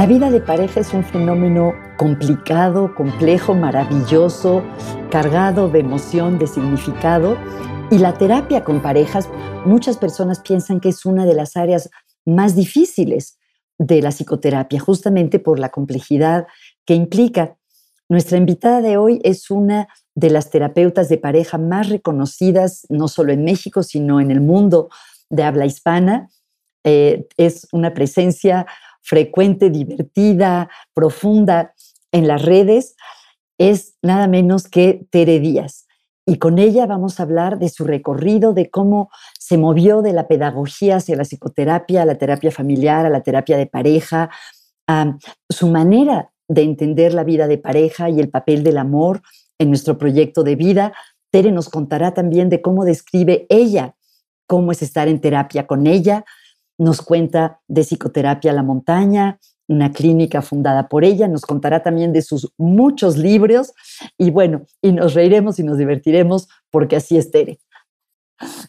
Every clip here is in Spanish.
La vida de pareja es un fenómeno complicado, complejo, maravilloso, cargado de emoción, de significado. Y la terapia con parejas, muchas personas piensan que es una de las áreas más difíciles de la psicoterapia, justamente por la complejidad que implica. Nuestra invitada de hoy es una de las terapeutas de pareja más reconocidas, no solo en México, sino en el mundo de habla hispana. Eh, es una presencia frecuente, divertida, profunda en las redes, es nada menos que Tere Díaz. Y con ella vamos a hablar de su recorrido, de cómo se movió de la pedagogía hacia la psicoterapia, a la terapia familiar, a la terapia de pareja, a su manera de entender la vida de pareja y el papel del amor en nuestro proyecto de vida. Tere nos contará también de cómo describe ella cómo es estar en terapia con ella, nos cuenta de psicoterapia La Montaña, una clínica fundada por ella, nos contará también de sus muchos libros y bueno, y nos reiremos y nos divertiremos porque así es Tere.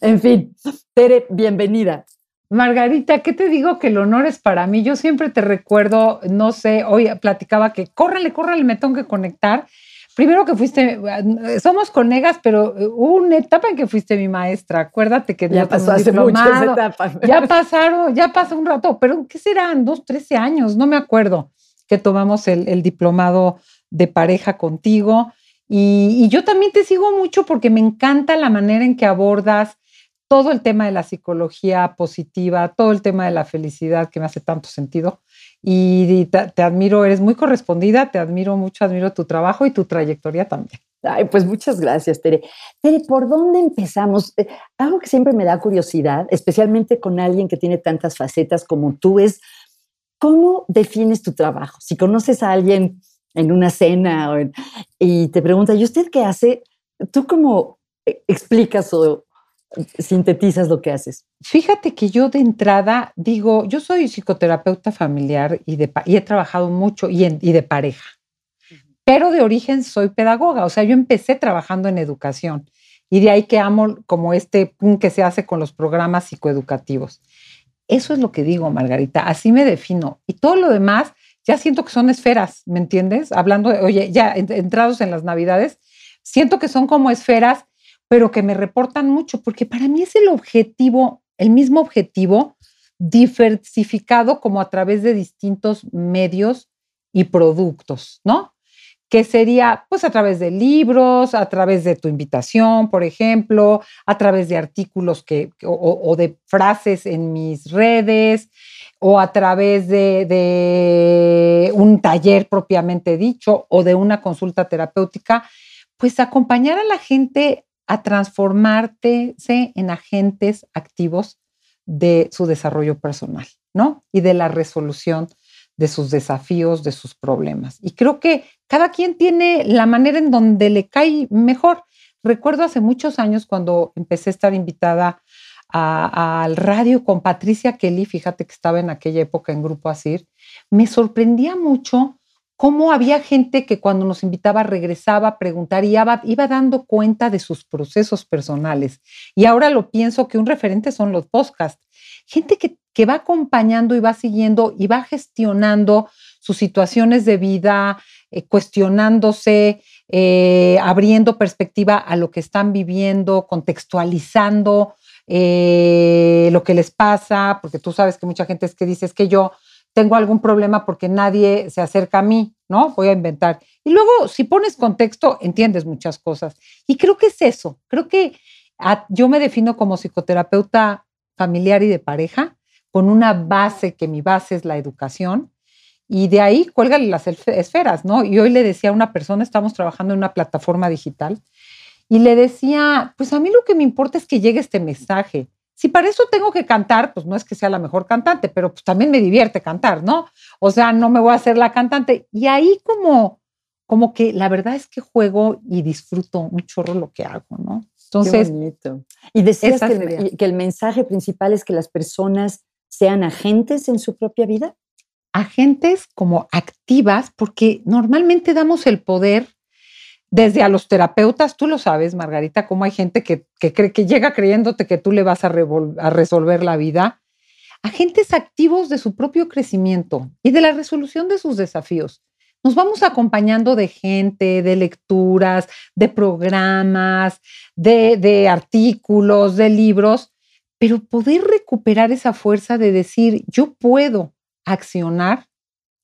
En fin, Tere, bienvenida. Margarita, ¿qué te digo? Que el honor es para mí. Yo siempre te recuerdo, no sé, hoy platicaba que córrale, córrale, me tengo que conectar primero que fuiste, somos colegas, pero eh, hubo una etapa en que fuiste mi maestra. Acuérdate que ya pasó hace muchas etapas. Ya pasaron, ya pasó un rato, pero ¿qué serán? Dos, trece años, no me acuerdo, que tomamos el, diplomado de pareja contigo. Y, y, yo también te sigo mucho porque me encanta la manera en que abordas todo el tema de la psicología positiva, todo el tema de la felicidad que me hace tanto sentido y te, admiro, eres muy correspondida, te admiro mucho, admiro tu trabajo y tu trayectoria también. Pues muchas gracias, Tere. Tere, ¿por dónde empezamos? Eh, algo que siempre me da curiosidad, especialmente con alguien que tiene tantas facetas como tú, es cómo defines tu trabajo. Si conoces a alguien en una cena y te pregunta, ¿y usted qué hace? ¿Tú cómo eh, explicas o, sintetizas lo que haces? Fíjate que yo de entrada digo, yo soy psicoterapeuta familiar y, de, y he trabajado mucho y, y de pareja, pero de origen soy pedagoga, o sea, yo empecé trabajando en educación y de ahí que amo como este que se hace con los programas psicoeducativos. Eso es lo que digo, Margarita, así me defino. Y todo lo demás ya siento que son esferas, ¿me entiendes? Hablando de, oye, ya entrados en las navidades, siento que son como esferas pero que me reportan mucho, porque para mí es el objetivo, el mismo objetivo, diversificado como a través de distintos medios y productos, ¿no? Que sería pues a través de libros, a través de tu invitación, por ejemplo, a través de artículos que, o, de frases en mis redes, o a través de, de un taller propiamente dicho, o de una consulta terapéutica, pues acompañar a la gente a transformarte en agentes activos de su desarrollo personal, ¿no? Y de la resolución de sus desafíos, de sus problemas. Y creo que cada quien tiene la manera en donde le cae mejor. Recuerdo hace muchos años cuando empecé a estar invitada al radio con Patricia Kelly, fíjate que estaba en aquella época en Grupo Asir, me sorprendía mucho cómo había gente que cuando nos invitaba regresaba a preguntar y iba, iba, dando cuenta de sus procesos personales. Y ahora lo pienso que un referente son los podcasts. Gente que, que va acompañando y va siguiendo y va gestionando sus situaciones de vida, eh, cuestionándose, eh, abriendo perspectiva a lo que están viviendo, contextualizando eh, lo que les pasa, porque tú sabes que mucha gente es que dice, es que yo tengo algún problema porque nadie se acerca a mí, ¿no? Voy a inventar. Y luego, si pones contexto, entiendes muchas cosas. Y creo que es eso. Creo que yo me defino como psicoterapeuta familiar y de pareja, con una base, que mi base es la educación, y de ahí cuélgale las esferas, ¿no? Y hoy le decía a una persona, estamos trabajando en una plataforma digital, y le decía, pues a mí lo que me importa es que llegue este mensaje. Si para eso tengo que cantar, pues no es que sea la mejor cantante, pero pues también me divierte cantar, ¿no? O sea, no me voy a hacer la cantante. Y ahí como, como que la verdad es que juego y disfruto un chorro lo que hago, ¿no? Entonces, Qué bonito. Y decías que el, que el mensaje principal es que las personas sean agentes en su propia vida. Agentes como activas, porque normalmente damos el poder desde a los terapeutas, tú lo sabes, Margarita, cómo hay gente que, cree, que llega creyéndote que tú le vas a, resolver la vida, agentes activos de su propio crecimiento y de la resolución de sus desafíos. Nos vamos acompañando de gente, de lecturas, de programas, de, de artículos, de libros, pero poder recuperar esa fuerza de decir, yo puedo accionar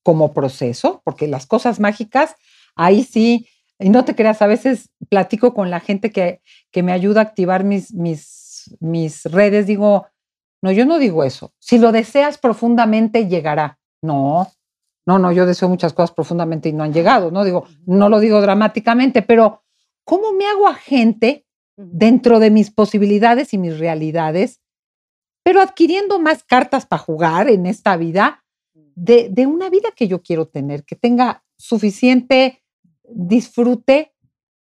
como proceso, porque las cosas mágicas, ahí sí, y no te creas, a veces platico con la gente que, que me ayuda a activar mis, mis, mis redes, digo, no, yo no digo eso. Si lo deseas profundamente, llegará. No, no, no, yo deseo muchas cosas profundamente y no han llegado, no digo, no lo digo dramáticamente, pero ¿cómo me hago agente dentro de mis posibilidades y mis realidades, pero adquiriendo más cartas para jugar en esta vida de, de una vida que yo quiero tener, que tenga suficiente disfrute,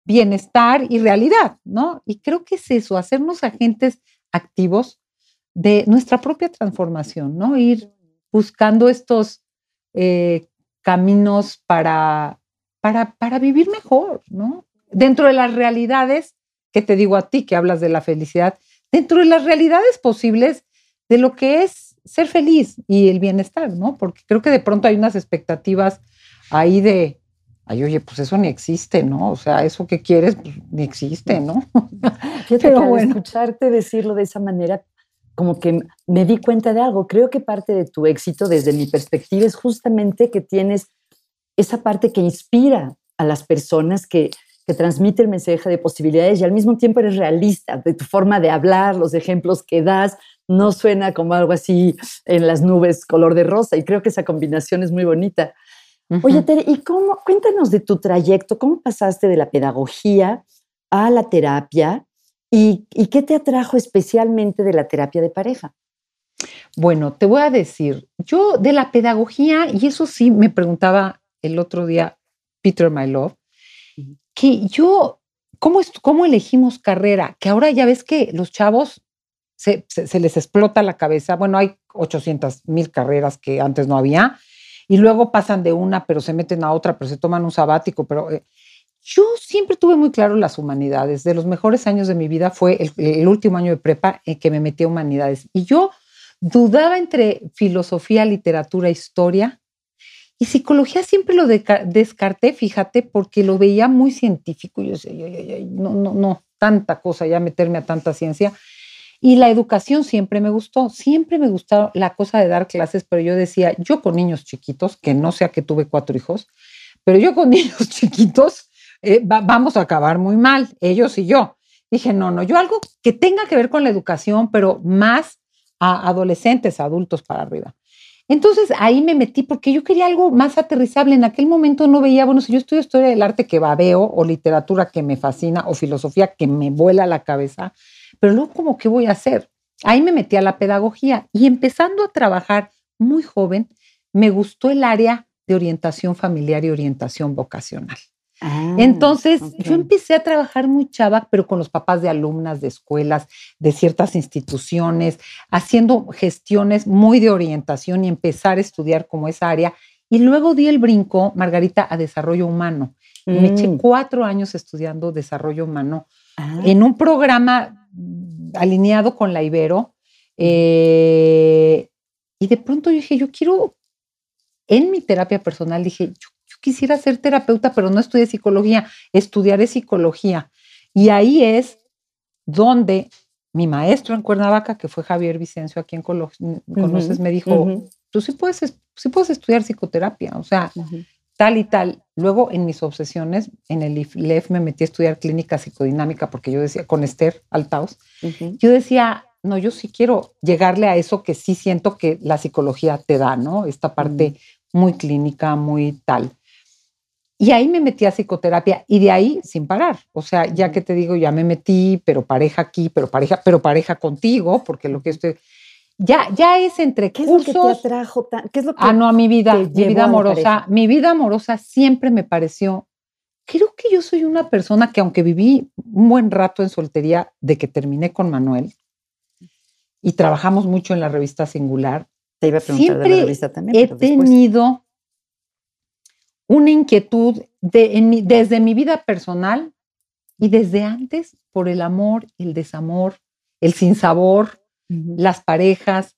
bienestar y realidad, ¿no? Y creo que es eso, hacernos agentes activos de nuestra propia transformación, ¿no? Ir buscando estos eh, caminos para, para, para vivir mejor, ¿no? Dentro de las realidades, que te digo a ti que hablas de la felicidad, dentro de las realidades posibles de lo que es ser feliz y el bienestar, ¿no? Porque creo que de pronto hay unas expectativas ahí de, ay, oye, pues eso ni existe, ¿no? O sea, eso que quieres pues, ni existe, ¿no? Fíjate Pero que bueno. escucharte decirlo de esa manera, como que me di cuenta de algo. Creo que parte de tu éxito, desde mi perspectiva, es justamente que tienes esa parte que inspira a las personas, que, que transmite el mensaje de posibilidades y al mismo tiempo eres realista de tu forma de hablar, los ejemplos que das. No suena como algo así en las nubes color de rosa y creo que esa combinación es muy bonita. Oye, Tere, ¿y cómo? Cuéntanos de tu trayecto, ¿cómo pasaste de la pedagogía a la terapia? ¿Y, qué te atrajo especialmente de la terapia de pareja? Bueno, te voy a decir, yo de la pedagogía, y eso sí me preguntaba el otro día Peter My Love, que yo, ¿cómo, cómo elegimos carrera? Que ahora ya ves que los chavos se, les explota la cabeza. Bueno, hay 800 mil carreras que antes no había, y luego pasan de una, pero se meten a otra, pero se toman un sabático, pero eh, yo siempre tuve muy claro las humanidades. De los mejores años de mi vida fue el, último año de prepa en que me metí a humanidades. Y yo dudaba entre filosofía, literatura, historia. Y psicología siempre lo descarté, fíjate, porque lo veía muy científico. Yo decía, no, no, no, tanta cosa, ya meterme a tanta ciencia. Y la educación siempre me gustó, siempre me gustó la cosa de dar clases, pero yo decía, yo con niños chiquitos, que no sea que tuve cuatro hijos, pero yo con niños chiquitos, eh, vamos a acabar muy mal, ellos y yo. Dije, no, no, yo algo que tenga que ver con la educación, pero más a adolescentes, adultos para arriba. Entonces ahí me metí porque yo quería algo más aterrizable. En aquel momento no veía, bueno, si yo estudio historia del arte que babeo, o literatura que me fascina, o filosofía que me vuela la cabeza, pero luego como, ¿qué voy a hacer? Ahí me metí a la pedagogía y empezando a trabajar muy joven, me gustó el área de orientación familiar y orientación vocacional. Ah, Entonces, yo empecé a trabajar muy chava, pero con los papás de alumnas de escuelas, de ciertas instituciones, haciendo gestiones muy de orientación y empezar a estudiar como esa área. Y luego di el brinco, Margarita, a desarrollo humano. Me eché mm. cuatro años estudiando desarrollo humano ah. en un programa alineado con la Ibero. Eh, y de pronto yo dije, yo quiero, en mi terapia personal, dije, yo quisiera ser terapeuta, pero no estudié psicología, estudiaré psicología. Y ahí es donde mi maestro en Cuernavaca, que fue Javier Vicencio, a quien conoces, me dijo, tú sí puedes, sí puedes estudiar psicoterapia, o sea, tal y tal. Luego en mis obsesiones, en el IFLEF me metí a estudiar clínica psicodinámica porque yo decía, con Esther Altaus, yo decía, no, yo sí quiero llegarle a eso que sí siento que la psicología te da, ¿no? Esta parte muy clínica, muy tal. Y ahí me metí a psicoterapia y de ahí sin parar. O sea, ya que te digo, ya me metí, pero pareja aquí, pero pareja, pero pareja contigo, porque lo que estoy ya, ya es entre ¿Qué cursos. Es lo que te atrajo? ¿Qué es lo que ah, no, a mi vida, mi vida amorosa. Mi vida amorosa siempre me pareció. Creo que yo soy una persona que, aunque viví un buen rato en soltería de que terminé con Manuel y trabajamos mucho en la revista Singular, te iba a preguntar siempre de la revista también. He tenido una inquietud de, desde mi vida personal y desde antes por el amor, el desamor, el sinsabor, las parejas.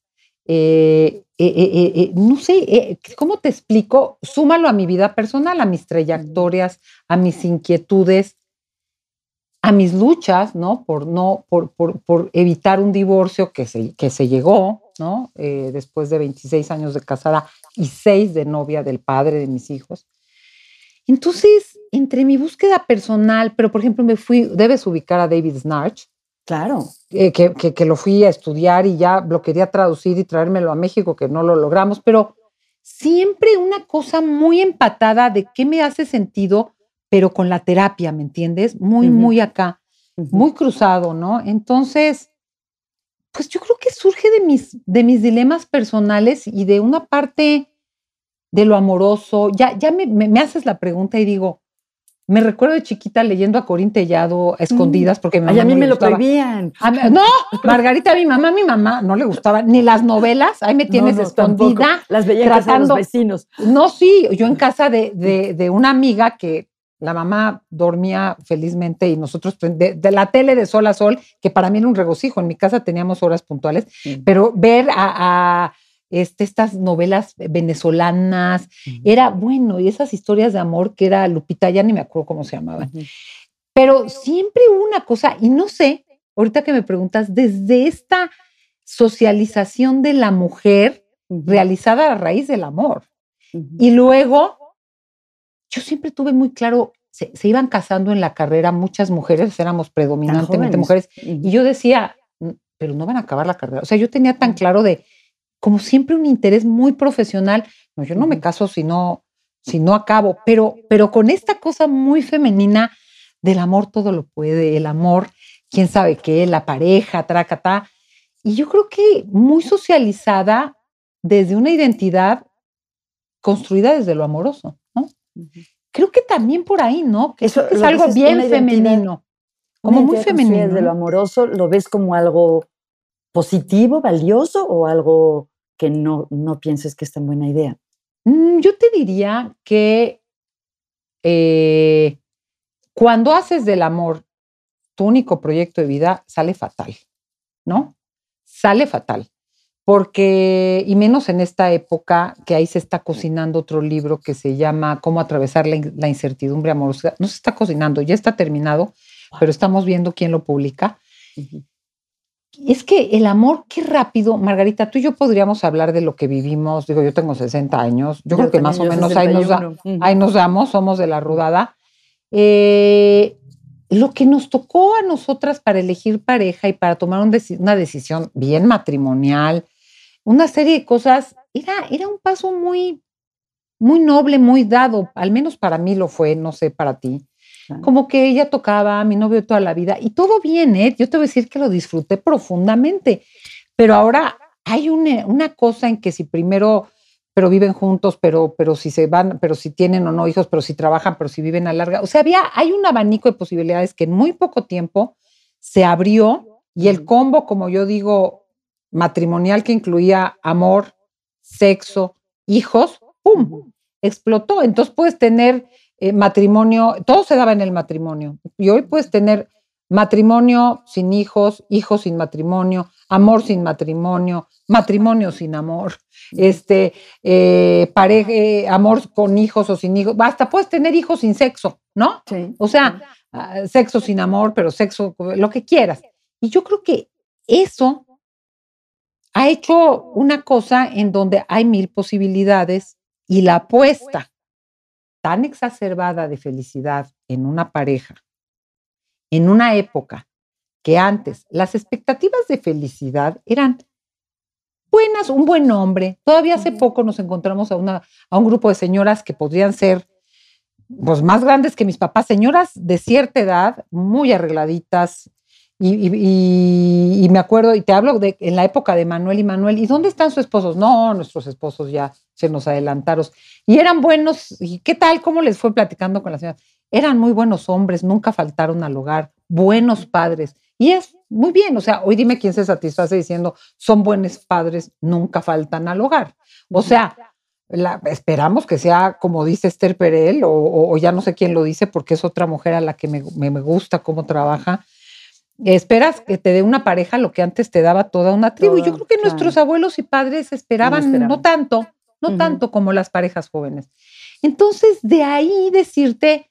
eh, eh, eh, no sé, ¿cómo te explico? Súmalo a mi vida personal, a mis trayectorias, a mis inquietudes, a mis luchas, ¿no? Por, no, por, por, evitar un divorcio que se, que se llegó, ¿no? después de 26 años de casada y 6 de novia del padre de mis hijos. Entonces, entre mi búsqueda personal, pero por ejemplo me fui, debes ubicar a David Snarch, Claro. Eh, que, que, lo fui a estudiar y ya lo quería traducir y traérmelo a México, que no lo logramos, pero siempre una cosa muy empatada de qué me hace sentido, pero con la terapia, ¿me entiendes? Muy, muy acá, muy cruzado, ¿no? Entonces, pues yo creo que surge de mis, de mis dilemas personales y de una parte de lo amoroso. Ya, ya me, me haces la pregunta y digo, me recuerdo de chiquita leyendo a Corín Tellado a escondidas porque mi mamá a mí me lo prohibían. no, Margarita, mi mamá, mi mamá no le gustaba ni las novelas. Ahí me tienes escondida. Las veía tratando, los vecinos. No, sí, yo en casa de, de, una amiga que la mamá dormía felizmente y nosotros de, la tele de sol a sol, que para mí era un regocijo. En mi casa teníamos horas puntuales, pero ver a este, estas novelas venezolanas, era bueno, y esas historias de amor que era Lupita, ya ni me acuerdo cómo se llamaban. Pero siempre hubo una cosa, y no sé, ahorita que me preguntas, desde esta socialización de la mujer realizada a raíz del amor. Y luego, yo siempre tuve muy claro, se, iban casando en la carrera muchas mujeres, éramos predominantemente mujeres, y yo decía, pero no van a acabar la carrera. O sea, yo tenía tan claro de, como siempre, un interés muy profesional. No, yo no me caso si no, si no acabo, pero, pero con esta cosa muy femenina del amor todo lo puede, el amor, quién sabe qué, la pareja, tracata. Y yo creo que muy socializada desde una identidad construida desde lo amoroso, ¿no? Creo que también por ahí, ¿no? Que Eso, es algo bien femenino. Como muy femenino. Desde lo amoroso, ¿lo ves como algo positivo, valioso o algo que no, no pienses que es tan buena idea? Mm, yo te diría que eh, cuando haces del amor tu único proyecto de vida, sale fatal, ¿no? Sale fatal. Porque, y menos en esta época, que ahí se está cocinando otro libro que se llama Cómo atravesar la, incertidumbre amorosa. No se está cocinando, ya está terminado, pero estamos viendo quién lo publica es que el amor, qué rápido, Margarita, tú y yo podríamos hablar de lo que vivimos. Digo, yo tengo 60 años, yo, creo que más o menos ahí nos, ahí nos, damos, somos de la rudada. Eh, lo que nos tocó a nosotras para elegir pareja y para tomar una decisión bien matrimonial, una serie de cosas, era, era un paso muy, muy noble, muy dado, al menos para mí lo fue, no sé, para ti. Como que ella tocaba a mi novio toda la vida y todo bien, ¿eh? Yo te voy a decir que lo disfruté profundamente, pero ahora hay una, una cosa en que si primero, pero viven juntos, pero, pero si se van, pero si tienen o no hijos, pero si trabajan, pero si viven a larga. O sea, había, hay un abanico de posibilidades que en muy poco tiempo se abrió y el combo, como yo digo, matrimonial que incluía amor, sexo, hijos, ¡pum! explotó. Entonces puedes tener eh, matrimonio, todo se daba en el matrimonio. Y hoy puedes tener matrimonio sin hijos, hijos sin matrimonio, amor sin matrimonio, matrimonio sin amor, este, eh, pareja, eh, amor con hijos o sin hijos, hasta puedes tener hijos sin sexo, ¿no? O sea, ah, sexo sin amor, pero sexo, lo que quieras. Y yo creo que eso ha hecho una cosa en donde hay mil posibilidades y la apuesta tan exacerbada de felicidad en una pareja, en una época que antes las expectativas de felicidad eran buenas, un buen hombre. Todavía hace poco nos encontramos a, una, a un grupo de señoras que podrían ser pues, más grandes que mis papás, señoras de cierta edad, muy arregladitas, y, me acuerdo, y te hablo de en la época de Manuel y Manuel, ¿y dónde están sus esposos? No, nuestros esposos ya se nos adelantaron. Y eran buenos, ¿y qué tal? ¿Cómo les fue platicando con la señora? Eran muy buenos hombres, nunca faltaron al hogar, buenos padres. Y es muy bien, o sea, hoy dime quién se satisface diciendo, son buenos padres, nunca faltan al hogar. O sea, esperamos que sea como dice Esther Perel, o, ya no sé quién lo dice porque es otra mujer a la que me, me gusta cómo trabaja esperas que te dé una pareja lo que antes te daba toda una tribu. Yo creo que nuestros abuelos y padres esperaban no, tanto, no tanto como las parejas jóvenes. Entonces, de ahí decirte,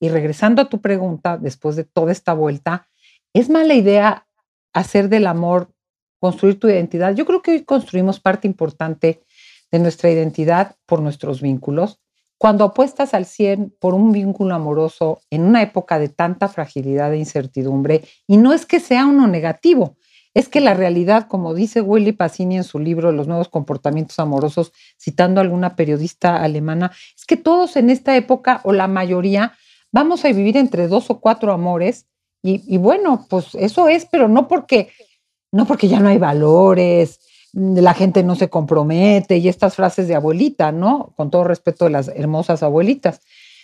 y regresando a tu pregunta, después de toda esta vuelta, ¿es mala idea hacer del amor, construir tu identidad? Yo creo que hoy construimos parte importante de nuestra identidad por nuestros vínculos. Cuando apuestas al 100 por un vínculo amoroso en una época de tanta fragilidad e incertidumbre, y no es que sea uno negativo, es que la realidad, como dice Willy Pacini en su libro Los nuevos comportamientos amorosos, citando a alguna periodista alemana, es que todos en esta época, o la mayoría, vamos a vivir entre dos o cuatro amores, y, y bueno, pues eso es, pero no porque, no porque ya no hay valores, la gente no se compromete y estas frases de abuelita, ¿no? Con todo respeto de las hermosas abuelitas,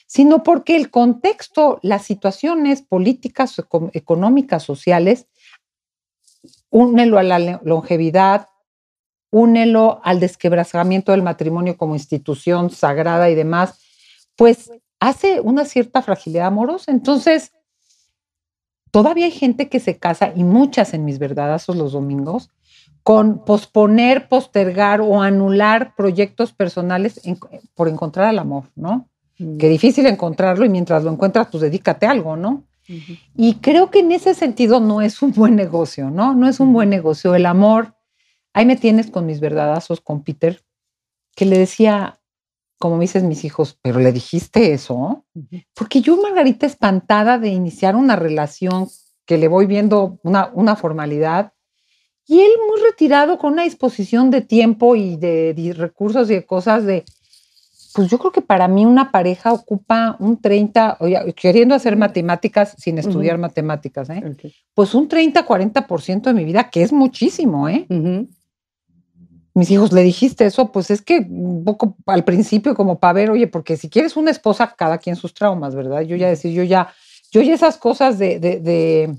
sino porque el contexto, las situaciones políticas, económicas, sociales, únelo a la longevidad, únelo al desquebrajamiento del matrimonio como institución sagrada y demás, pues hace una cierta fragilidad amorosa. Entonces, todavía hay gente que se casa, y muchas en mis verdadazos los domingos, con posponer, postergar o anular proyectos personales por encontrar el amor, ¿no? Mm. Qué difícil encontrarlo y mientras lo encuentras, pues dedícate a algo, ¿no? Y creo que en ese sentido no es un buen negocio, ¿no? No es un buen negocio. El amor, ahí me tienes con mis verdadazos con Peter, que le decía, como me dices mis hijos, pero le dijiste eso, porque yo, Margarita, espantada de iniciar una relación que le voy viendo una, una formalidad, y él muy retirado con una disposición de tiempo y de, recursos y de cosas de, pues yo creo que para mí una pareja ocupa un 30, queriendo hacer matemáticas sin estudiar matemáticas, ¿eh? pues un 30, 40% de mi vida, que es muchísimo, ¿eh? Mis hijos, le dijiste eso, pues es que un poco al principio como para ver, oye, porque si quieres una esposa, cada quien sus traumas, ¿verdad? Yo ya decir, yo ya, yo ya esas cosas de, de de,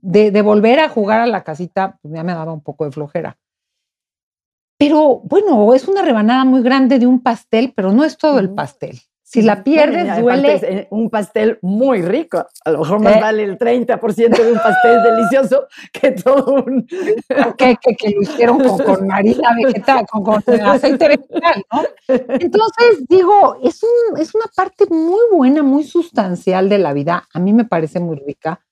volver a jugar a la casita, pues ya me daba un poco de flojera. Pero bueno, es una rebanada muy grande de un pastel, pero no es todo el pastel. Si la pierdes, duele. Es un pastel muy rico. A lo mejor más eh. vale el 30% de un pastel delicioso que todo un. que, que, lo hicieron con, con harina vegetal, con, con, aceite vegetal, ¿no? Entonces, digo, es, un, es una parte muy buena, muy sustancial de la vida. A mí me parece muy rica.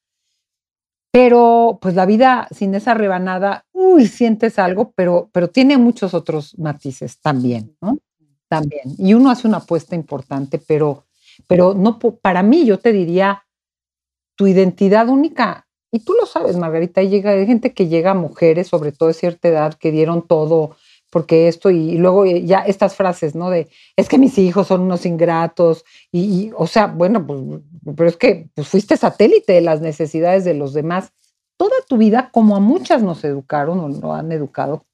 Pero pues la vida sin esa rebanada, uy, sientes algo, pero, pero tiene muchos otros matices también, ¿no? También. Y uno hace una apuesta importante, pero, pero no, para mí yo te diría, tu identidad única, y tú lo sabes, Margarita, llega, hay gente que llega mujeres, sobre todo de cierta edad, que dieron todo, porque esto, y, luego eh, ya estas frases, ¿no? De, es que mis hijos son unos ingratos, y, o sea, bueno, pues, pero es que pues, fuiste satélite de las necesidades de los demás toda tu vida, como a muchas nos educaron o no han educado,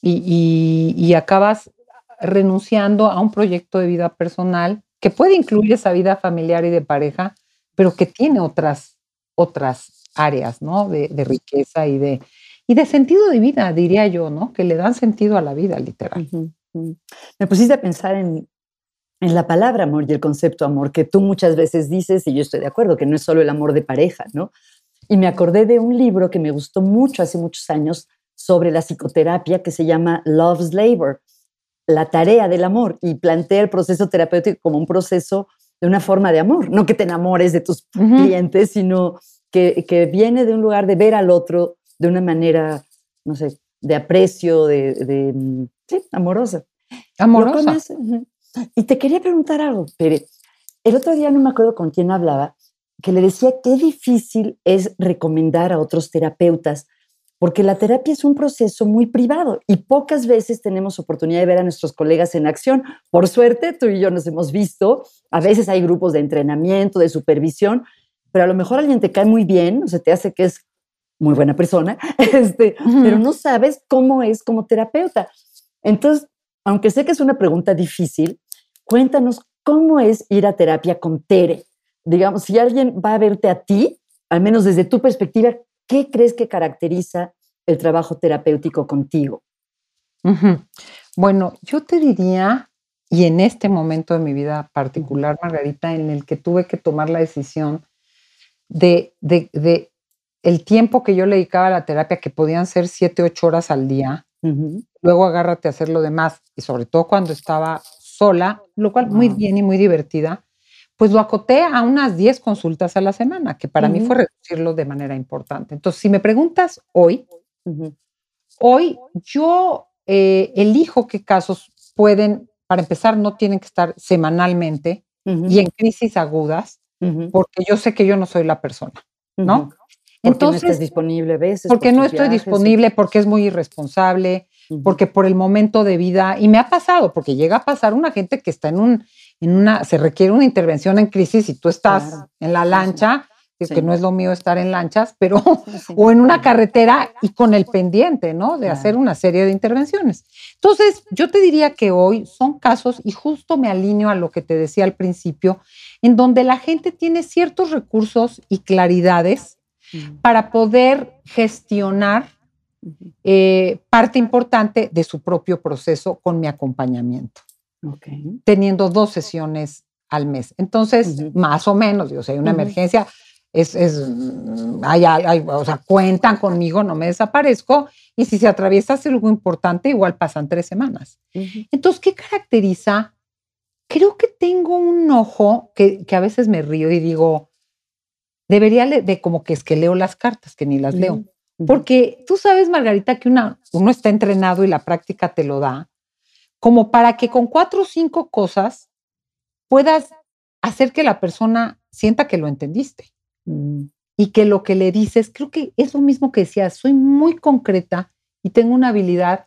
y, y, acabas renunciando a un proyecto de vida personal que puede incluir esa vida familiar y de pareja, pero que tiene otras, otras áreas, ¿no? De, de riqueza y de, y de sentido de vida, diría yo, ¿no? Que le dan sentido a la vida, literal. Me pusiste a pensar en, en la palabra amor y el concepto amor, que tú muchas veces dices, y yo estoy de acuerdo, que no es solo el amor de pareja, ¿no? Y me acordé de un libro que me gustó mucho hace muchos años sobre la psicoterapia que se llama Love's Labor, la tarea del amor, y plantea el proceso terapéutico como un proceso de una forma de amor, no que te enamores de tus clientes, sino que, que viene de un lugar de ver al otro de una manera, no sé, de aprecio, de, mm, sí, amorosa. Amorosa. Y te quería preguntar algo, Pere. El otro día no me acuerdo con quién hablaba, que le decía qué difícil es recomendar a otros terapeutas, porque la terapia es un proceso muy privado y pocas veces tenemos oportunidad de ver a nuestros colegas en acción. Por suerte, tú y yo nos hemos visto, a veces hay grupos de entrenamiento, de supervisión, pero a lo mejor alguien te cae muy bien, o sea, te hace que es muy buena persona, este, pero no sabes cómo es como terapeuta. Entonces, aunque sé que es una pregunta difícil, cuéntanos cómo es ir a terapia con Tere. Digamos, si alguien va a verte a ti, al menos desde tu perspectiva, ¿qué crees que caracteriza el trabajo terapéutico contigo? Bueno, yo te diría, y en este momento de mi vida particular, Margarita, en el que tuve que tomar la decisión de, de el tiempo que yo le dedicaba a la terapia, que podían ser siete, ocho horas al día, luego agárrate a hacer lo demás, y sobre todo cuando estaba sola, lo cual muy bien y muy divertida, pues lo acoté a unas 10 consultas a la semana, que para mí fue reducirlo de manera importante. Entonces, si me preguntas hoy, hoy yo eh, elijo qué casos pueden, para empezar, no tienen que estar semanalmente y en crisis agudas, porque yo sé que yo no soy la persona, ¿no? Entonces, no estés disponible veces. Porque no estoy disponible, porque es muy irresponsable, porque por el momento de vida, y me ha pasado, porque llega a pasar una gente que está en un, en una, se requiere una intervención en crisis y tú estás en la lancha, que no es lo mío estar en lanchas, pero, o en una carretera y con el pendiente, ¿no? De hacer una serie de intervenciones. Entonces, yo te diría que hoy son casos, y justo me alineo a lo que te decía al principio, en donde la gente tiene ciertos recursos y claridades para poder gestionar eh, parte importante de su propio proceso con mi acompañamiento. Teniendo dos sesiones al mes. Entonces, más o menos, digo, si hay una emergencia, es, es hay, o sea, cuentan conmigo, no me desaparezco. Y si se atraviesa algo importante, igual pasan tres semanas. Entonces, ¿qué caracteriza? Creo que tengo un ojo que, que, a veces me río y digo, debería de como que es que leo las cartas, que ni las leo. Porque tú sabes, Margarita, que una, uno está entrenado y la práctica te lo da, como para que con cuatro o cinco cosas puedas hacer que la persona sienta que lo entendiste. Mm. Y que lo que le dices, creo que es lo mismo que decías, soy muy concreta y tengo una habilidad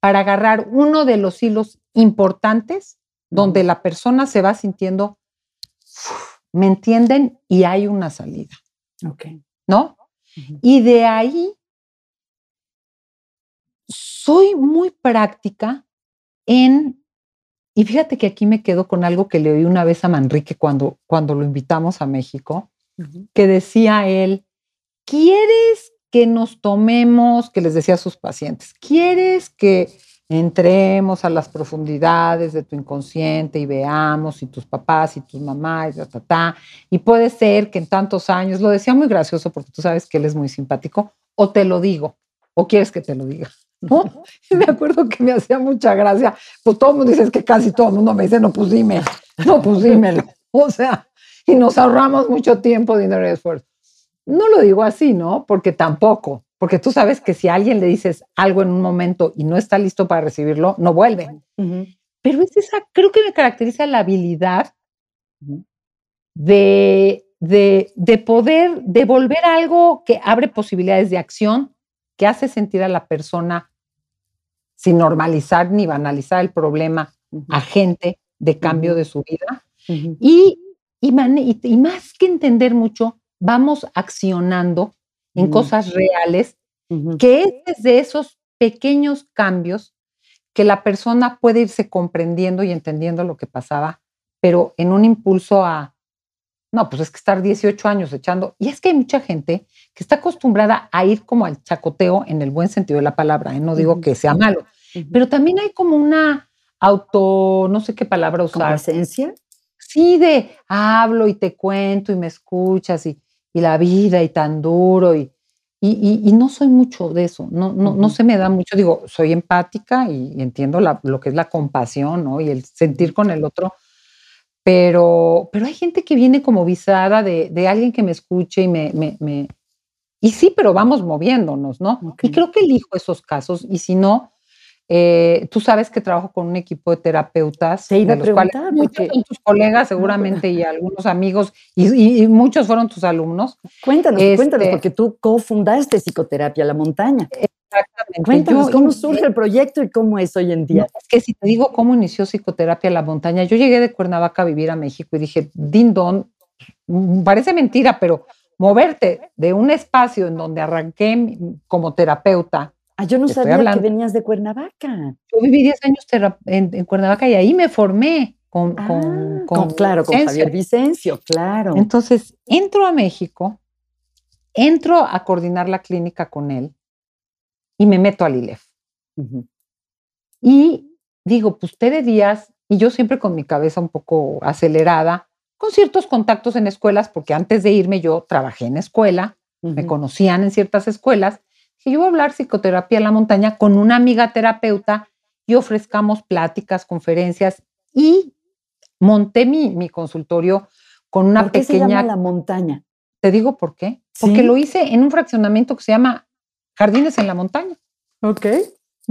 para agarrar uno de los hilos importantes donde la persona se va sintiendo, me entienden y hay una salida. Ok. ¿No? Y de ahí soy muy práctica en, y fíjate que aquí me quedo con algo que le oí una vez a Manrique cuando, cuando lo invitamos a México, que decía él, ¿quieres que nos tomemos, que les decía a sus pacientes, ¿quieres que entremos a las profundidades de tu inconsciente y veamos si tus papás y tus mamás y ta, ta, y puede ser que en tantos años, lo decía muy gracioso porque tú sabes que él es muy simpático, o te lo digo, o quieres que te lo diga. ¿No? Me acuerdo que me hacía mucha gracia, pues todo el mundo dice, que casi todo el mundo me dice, no, pues dime, no, pues. O sea, y nos ahorramos mucho tiempo, dinero y esfuerzo. No lo digo así, ¿no? Porque tampoco, porque tú sabes que si a alguien le dices algo en un momento y no está listo para recibirlo, no vuelve. Pero es esa, creo que me caracteriza la habilidad de, de, de, poder devolver algo que abre posibilidades de acción, que hace sentir a la persona sin normalizar ni banalizar el problema agente de cambio de su vida. y, y, y más que entender mucho, vamos accionando en cosas reales, que es desde esos pequeños cambios que la persona puede irse comprendiendo y entendiendo lo que pasaba, pero en un impulso a, no, pues es que estar 18 años echando, y es que hay mucha gente que está acostumbrada a ir como al chacoteo en el buen sentido de la palabra, ¿eh? no digo que sea malo, pero también hay como una auto, no sé qué palabra usar. ¿Como esencia? Sí, de hablo y te cuento y me escuchas y, y la vida y tan duro y, y, no soy mucho de eso, no, no, no se me da mucho, digo, soy empática y, entiendo lo que es la compasión ¿no? y el sentir con el otro, pero, pero hay gente que viene como visada de, de alguien que me escuche y me, me, me, Y sí, pero vamos moviéndonos, ¿no? Y creo que elijo esos casos y si no, eh, tú sabes que trabajo con un equipo de terapeutas, de los cuales muchos son tus colegas seguramente y algunos amigos, y, muchos fueron tus alumnos. Cuéntanos, cuéntanos, este porque tú cofundaste Psicoterapia La Montaña. Exactamente. Cuéntanos cómo surge el proyecto y cómo es hoy en día. es que si te digo cómo inició Psicoterapia La Montaña, yo llegué de Cuernavaca a vivir a México y dije, din don, mm, parece mentira, pero moverte de un espacio en donde arranqué como terapeuta Ah, yo no sabía que venías de Cuernavaca. Yo viví 10 años en, Cuernavaca y ahí me formé con, ah, con, claro, con Javier Vicencio, claro. Entonces, entro a México, entro a coordinar la clínica con él y me meto al ILEF. Y digo, pues Tere Díaz, y yo siempre con mi cabeza un poco acelerada, con ciertos contactos en escuelas, porque antes de irme yo trabajé en escuela, me conocían en ciertas escuelas, que yo voy a hablar psicoterapia en la montaña con una amiga terapeuta y ofrezcamos pláticas, conferencias y monté mi, mi consultorio con una ¿Por qué pequeña... se llama la montaña? Te digo por qué. Porque lo hice en un fraccionamiento que se llama Jardines en la Montaña. Ok.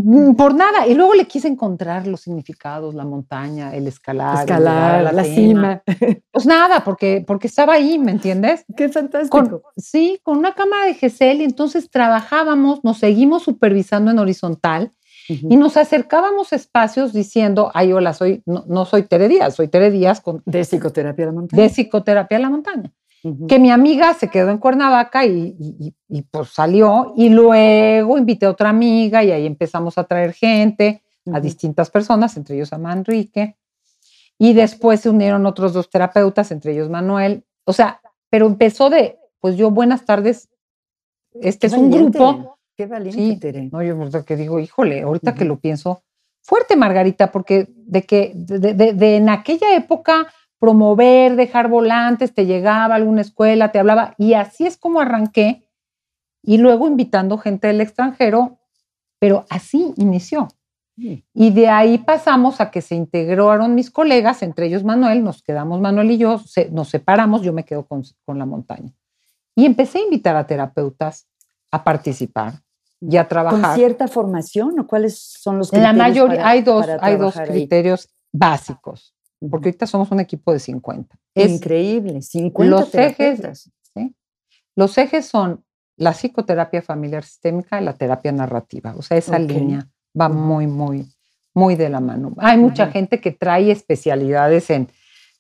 Mm, Por nada. Y luego le quise encontrar los significados, la montaña, el escalar. la, cima. Pues nada, porque, porque estaba ahí, ¿me entiendes? Qué fantástico. Con, sí, con una cámara de GESEL y entonces trabajábamos, nos seguimos supervisando en horizontal y nos acercábamos a espacios diciendo, ay, hola, soy, no, no soy Tere Díaz, soy Tere Díaz con, de psicoterapia a la montaña. de psicoterapia a la montaña. Que mi amiga se quedó en Cuernavaca y, y- y- pues salió y luego invité a otra amiga y ahí empezamos a traer gente, a Ujú. distintas personas, entre ellos a Manrique. Y después se unieron otros dos terapeutas, entre ellos Manuel. O sea, pero empezó de, pues yo, buenas tardes, este Qué es un grupo. Qué valiente, Sí, Tere. no, yo que digo, híjole, ahorita que Ujú. lo pienso, fuerte Margarita, porque de que de, de- de en aquella época promover, dejar volantes, te llegaba a alguna escuela, te hablaba, y así es como arranqué, y luego invitando gente del extranjero, pero así inició. Sí. Y de ahí pasamos a que se integraron mis colegas, entre ellos Manuel, nos quedamos Manuel y yo, se- nos separamos, yo me quedo con, con la montaña. Y empecé a invitar a terapeutas a participar y a ¿Con trabajar. cierta formación o cuáles son los La criterios mayoría, para- hay dos, hay dos ahí? criterios básicos. Porque ahorita somos un equipo de 50. Es, Increíble, 50 los ejes-. Los ejes son la psicoterapia familiar sistémica y la terapia narrativa. O sea, esa línea va muy, muy, muy de la mano. Hay mucha gente que trae especialidades en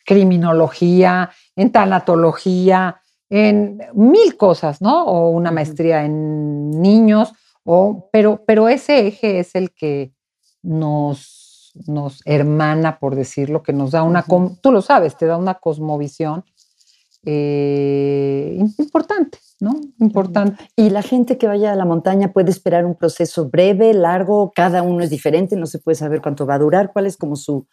criminología, en tanatología, en mil cosas, ¿no? O una maestría en niños, o, pero, pero ese eje es el que nos, nos hermana, por decirlo, que nos da una, tú lo sabes, te da una cosmovisión eh, im- importante, ¿no? Importante. Y la gente que vaya a la montaña puede esperar un proceso breve, largo, cada uno es diferente, no se puede saber cuánto va a durar, cuál es como su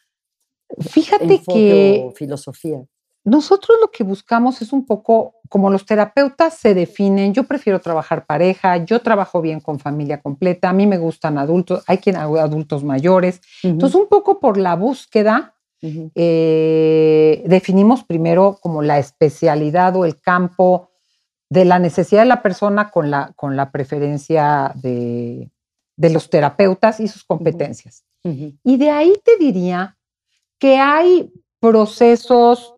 Fíjate enfoque que o filosofía. Nosotros lo que buscamos es un poco como los terapeutas se definen. Yo prefiero trabajar pareja, yo trabajo bien con familia completa, a mí me gustan adultos, hay quien adultos mayores. Entonces, un poco por la búsqueda, eh, definimos primero como la especialidad o el campo de la necesidad de la persona con la, con la preferencia de, de los terapeutas y sus competencias. Y de ahí te diría que hay procesos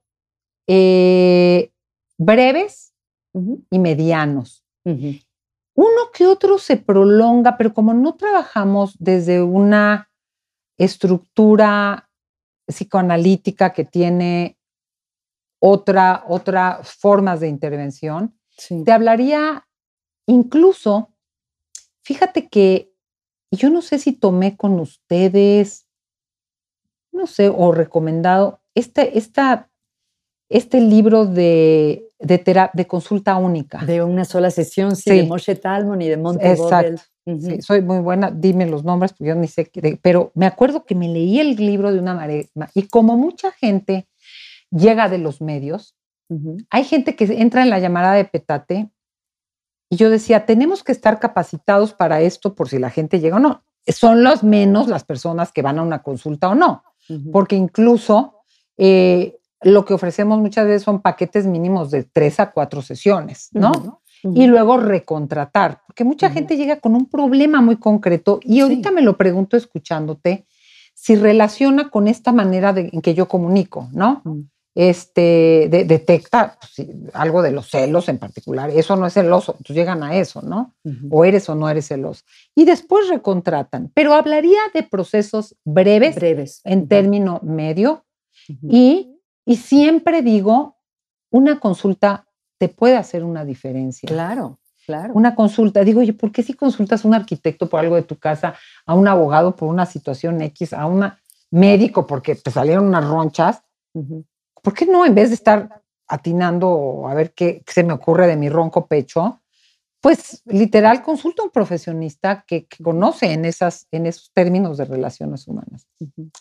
eh, breves y medianos. Uno que otro se prolonga, pero como no trabajamos desde una estructura psicoanalítica que tiene otra, otras formas de intervención, Sí. te hablaría incluso, fíjate que yo no sé si tomé con ustedes, no sé, o recomendado este, esta, este libro de, de, de consulta única. De una sola sesión, sí, Sí. de Moshe Talmon y de Monte Exacto. Ujú. Sí, soy muy buena, dime los nombres, porque yo ni sé, qué- pero me acuerdo que me leí el libro de una manera, y como mucha gente llega de los medios, Ujú. hay gente que entra en la llamada de petate y yo decía, tenemos que estar capacitados para esto por si la gente llega o no. Son los menos las personas que van a una consulta o no, Ujú. porque incluso eh, lo que ofrecemos muchas veces son paquetes mínimos de tres a cuatro sesiones, ¿no? Y luego recontratar, porque mucha gente llega con un problema muy concreto y ahorita Sí. me lo pregunto escuchándote si relaciona con esta manera de, en que yo comunico, ¿no? Este, de- detecta pues, algo de los celos en particular. Eso no es celoso, entonces llegan a eso, ¿no? O eres o no eres celoso. Y después recontratan. Pero hablaría de procesos breves breves. en término medio y, y siempre digo, una consulta te puede hacer una diferencia. Claro, claro. Una consulta, digo, oye, ¿por qué si consultas a un arquitecto por algo de tu casa, a un abogado por una situación X, a un médico porque te salieron unas ronchas? ¿por qué no en vez de estar atinando a ver qué, qué se me ocurre de mi ronco pecho? Pues literal consulta a un profesionista que, que conoce en, esas, en esos términos de relaciones humanas.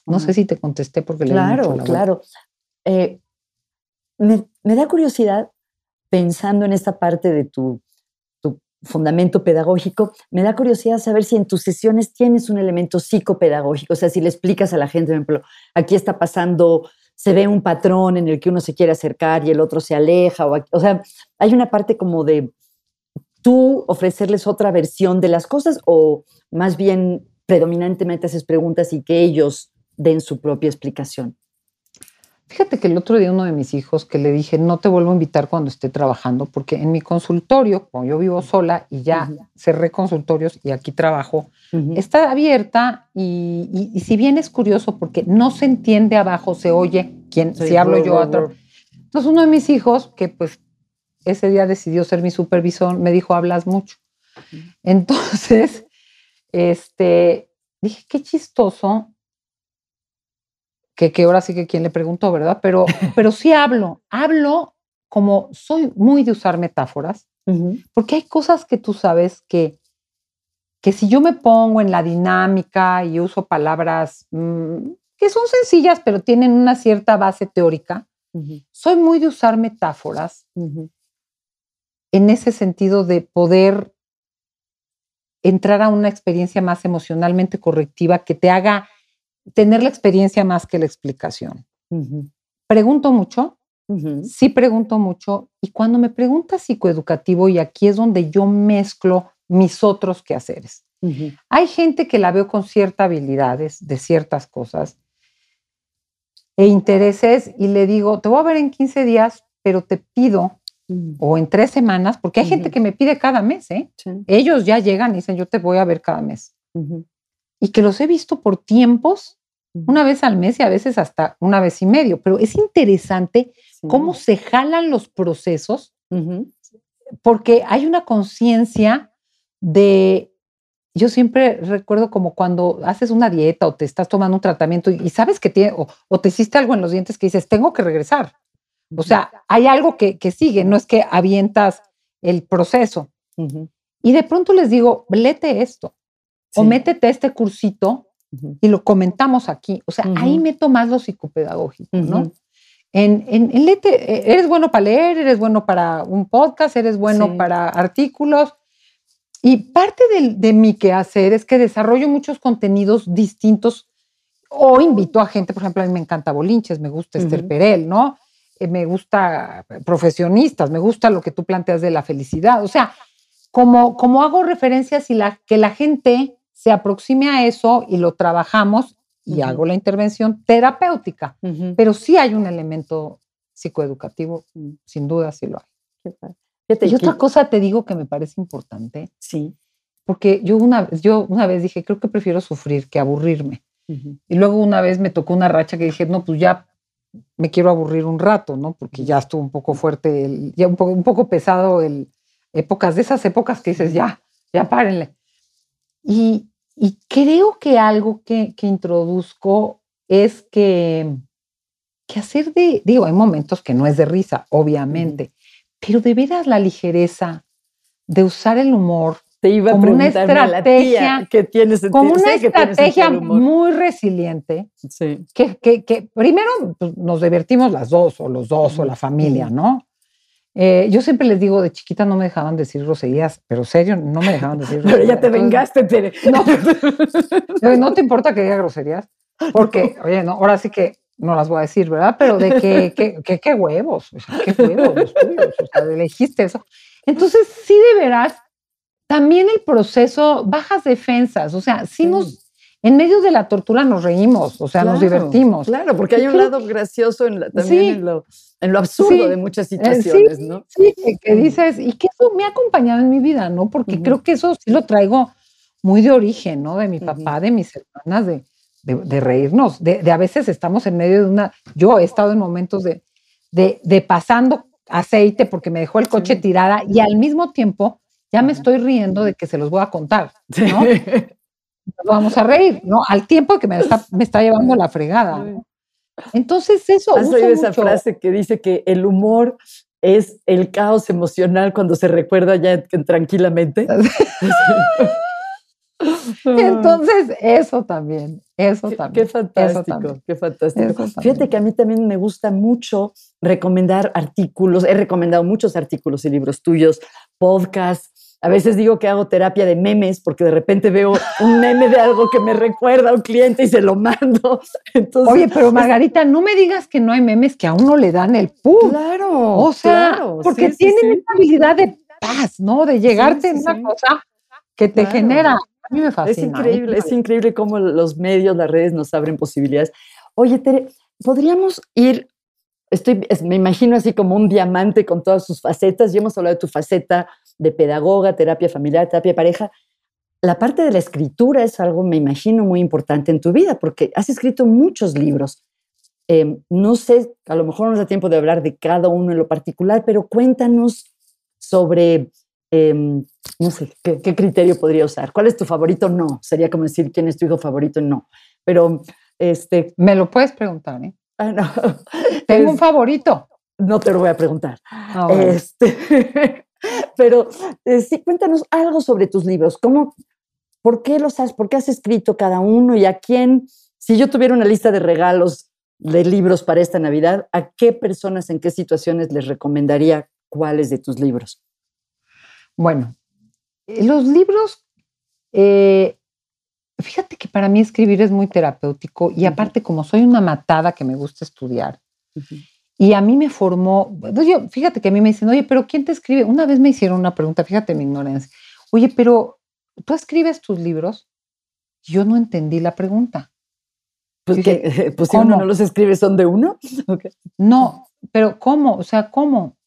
No Ujú. sé si te contesté porque le di mucho Claro, la claro. Eh, me, da curiosidad pensando en esta parte de tu fundamento pedagógico, me da curiosidad saber si en tus sesiones tienes un elemento psicopedagógico, o sea, si le explicas a la gente, por ejemplo, aquí está pasando, se ve un patrón en el que uno se quiere acercar y el otro se aleja, o, o sea, hay una parte como de tú ofrecerles otra versión de las cosas o más bien predominantemente haces preguntas y que ellos den su propia explicación. Fíjate que el otro día uno de mis hijos que le dije, no te vuelvo a invitar cuando esté trabajando, porque en mi consultorio, como yo vivo sola y ya cerré consultorios y aquí trabajo, está abierta y, si bien es curioso porque no se entiende abajo, se oye quién, si hablo yo a otro. Entonces uno de mis hijos, que pues ese día decidió ser mi supervisor, me dijo, hablas mucho. Entonces, este, dije, qué chistoso que, ahora sí que quien le preguntó, ¿verdad? Pero, pero sí hablo, hablo como soy muy de usar metáforas, porque hay cosas que tú sabes que, que si yo me pongo en la dinámica y uso palabras mm, que son sencillas, pero tienen una cierta base teórica, soy muy de usar metáforas en ese sentido de poder entrar a una experiencia más emocionalmente correctiva que te haga tener la experiencia más que la explicación. Pregunto mucho, sí pregunto mucho, y cuando me pregunta psicoeducativo, y aquí es donde yo mezclo mis otros quehaceres. Hay gente que la veo con ciertas habilidades de ciertas cosas e intereses y le digo, te voy a ver en 15 días, pero te pido, o en tres semanas, porque hay gente que me pide cada mes, ¿eh? Ellos ya llegan y dicen, yo te voy a ver cada mes. Y que los he visto por tiempos una vez al mes y a veces hasta una vez y medio, pero es interesante cómo se jalan los procesos porque hay una conciencia de, yo siempre recuerdo como cuando haces una dieta o te estás tomando un tratamiento y, sabes que tiene, o, te hiciste algo en los dientes que dices, tengo que regresar. O sea, hay algo que, sigue, no es que avientas el proceso. Y de pronto les digo, lete esto o métete este cursito y lo comentamos aquí. O sea, ahí meto más lo psicopedagógico, ¿no? En, en, e, eres bueno para leer, eres bueno para un podcast, eres bueno para artículos. Y parte de, de, mi quehacer es que desarrollo muchos contenidos distintos o invito a gente, por ejemplo, a mí me encanta Bolinches, me gusta Esther Perel, ¿no? Eh, me gusta profesionistas, me gusta lo que tú planteas de la felicidad. O sea, como, como hago referencias y la, que la gente se aproxime a eso y lo trabajamos y hago la intervención terapéutica. Pero sí hay un elemento psicoeducativo, mm, sin duda sí lo hay. y otra cosa te digo que me parece importante. Sí. Porque yo una, yo una vez dije, creo que prefiero sufrir que aburrirme. Y luego una vez me tocó una racha que dije, no, pues ya me quiero aburrir un rato, ¿no? Porque ya estuvo un poco fuerte, ya un poco, un poco pesado el épocas, de esas épocas que dices, ya, ya párenle. Y, creo que algo que, introduzco es que, que hacer de, digo, hay momentos que no es de risa, obviamente, pero de veras la ligereza de usar el humor te iba como una estrategia que tienes como una estrategia muy resiliente sí. que, que, primero pues, nos divertimos las dos o los dos o la familia no eh, yo siempre les digo, de chiquita no me dejaban decir groserías, pero serio, no me dejaban decir groserías. Pero ya te vengaste, Tere. No, no te importa que diga groserías, porque, oye, no, ahora sí que no las voy a decir, ¿verdad? Pero de que, qué huevos, o sea, qué huevos los tuyos, o sea, elegiste eso. Entonces, sí de veras, también el proceso, bajas defensas, o sea, sí, nos en medio de la tortura nos reímos, o sea, nos divertimos. Claro, porque hay un lado gracioso en también en, lo, en, lo, absurdo de muchas eh, situaciones, ¿no? Sí, que, dices, y que eso me ha acompañado en mi vida, ¿no? Porque creo que eso sí lo traigo muy de origen, ¿no? De mi papá, de mis hermanas, de, de, reírnos, de, a veces estamos en medio de una, yo he estado en momentos de, de, pasando aceite porque me dejó el coche tirada y al mismo tiempo ya me estoy riendo de que se los voy a contar, ¿no? Vamos a reír, ¿no? Al tiempo que me está, me está llevando la fregada. Entonces, eso. ¿Has oído esa frase que dice que el humor es el caos emocional cuando se recuerda ya tranquilamente? Entonces, eso también, eso también. Qué fantástico, qué fantástico. Fíjate que a mí también me gusta mucho recomendar artículos, he recomendado muchos artículos y libros tuyos, podcasts, a veces digo que hago terapia de memes porque de repente veo un meme de algo que me recuerda a un cliente y se lo mando. Entonces, Oye, pero Margarita, no me digas que no hay memes que a uno le dan el pum. Claro. O sea, claro, porque sí, tienen sí. esa habilidad de paz, ¿no? De llegarte en una cosa que te Claro. genera. A mí me Es fascina. increíble, es increíble cómo los medios, las redes nos abren posibilidades. Oye, Tere, podríamos ir, estoy, es- me imagino así como un diamante con todas sus facetas. Ya hemos hablado de tu faceta de pedagoga, terapia familiar, terapia pareja. La parte de la escritura es algo, me imagino, muy importante en tu vida, porque has escrito muchos libros. Eh, no sé, a lo mejor no nos da tiempo de hablar de cada uno en lo particular, pero cuéntanos sobre, em, no sé, ¿qué, qué criterio podría usar. ¿Cuál es tu favorito? No. Sería como decir quién es tu hijo favorito. No. Pero, este, Me lo puedes preguntar, ¿eh? Ah, no, Tengo un favorito. no te lo voy a preguntar. Ah, bueno. Este, pero eh, sí, cuéntanos algo sobre tus libros. ¿Cómo, ¿Por qué los has, por qué has escrito cada uno y a quién? Si yo tuviera una lista de regalos de libros para esta Navidad, ¿a qué personas, en qué situaciones les recomendaría cuáles de tus libros? Bueno, eh, los libros, eh, fíjate que para mí escribir es muy terapéutico y aparte como soy una matada que me gusta estudiar y a mí me formó, oye, fíjate que a mí me dicen, oye, pero ¿quién te escribe? Una vez me hicieron una pregunta, fíjate mi ignorancia, oye, pero ¿tú escribes tus libros? Yo no entendí la pregunta. Pues, Dije, que, pues si uno no los escribe, son de uno. No, pero ¿cómo? O sea, ¿cómo?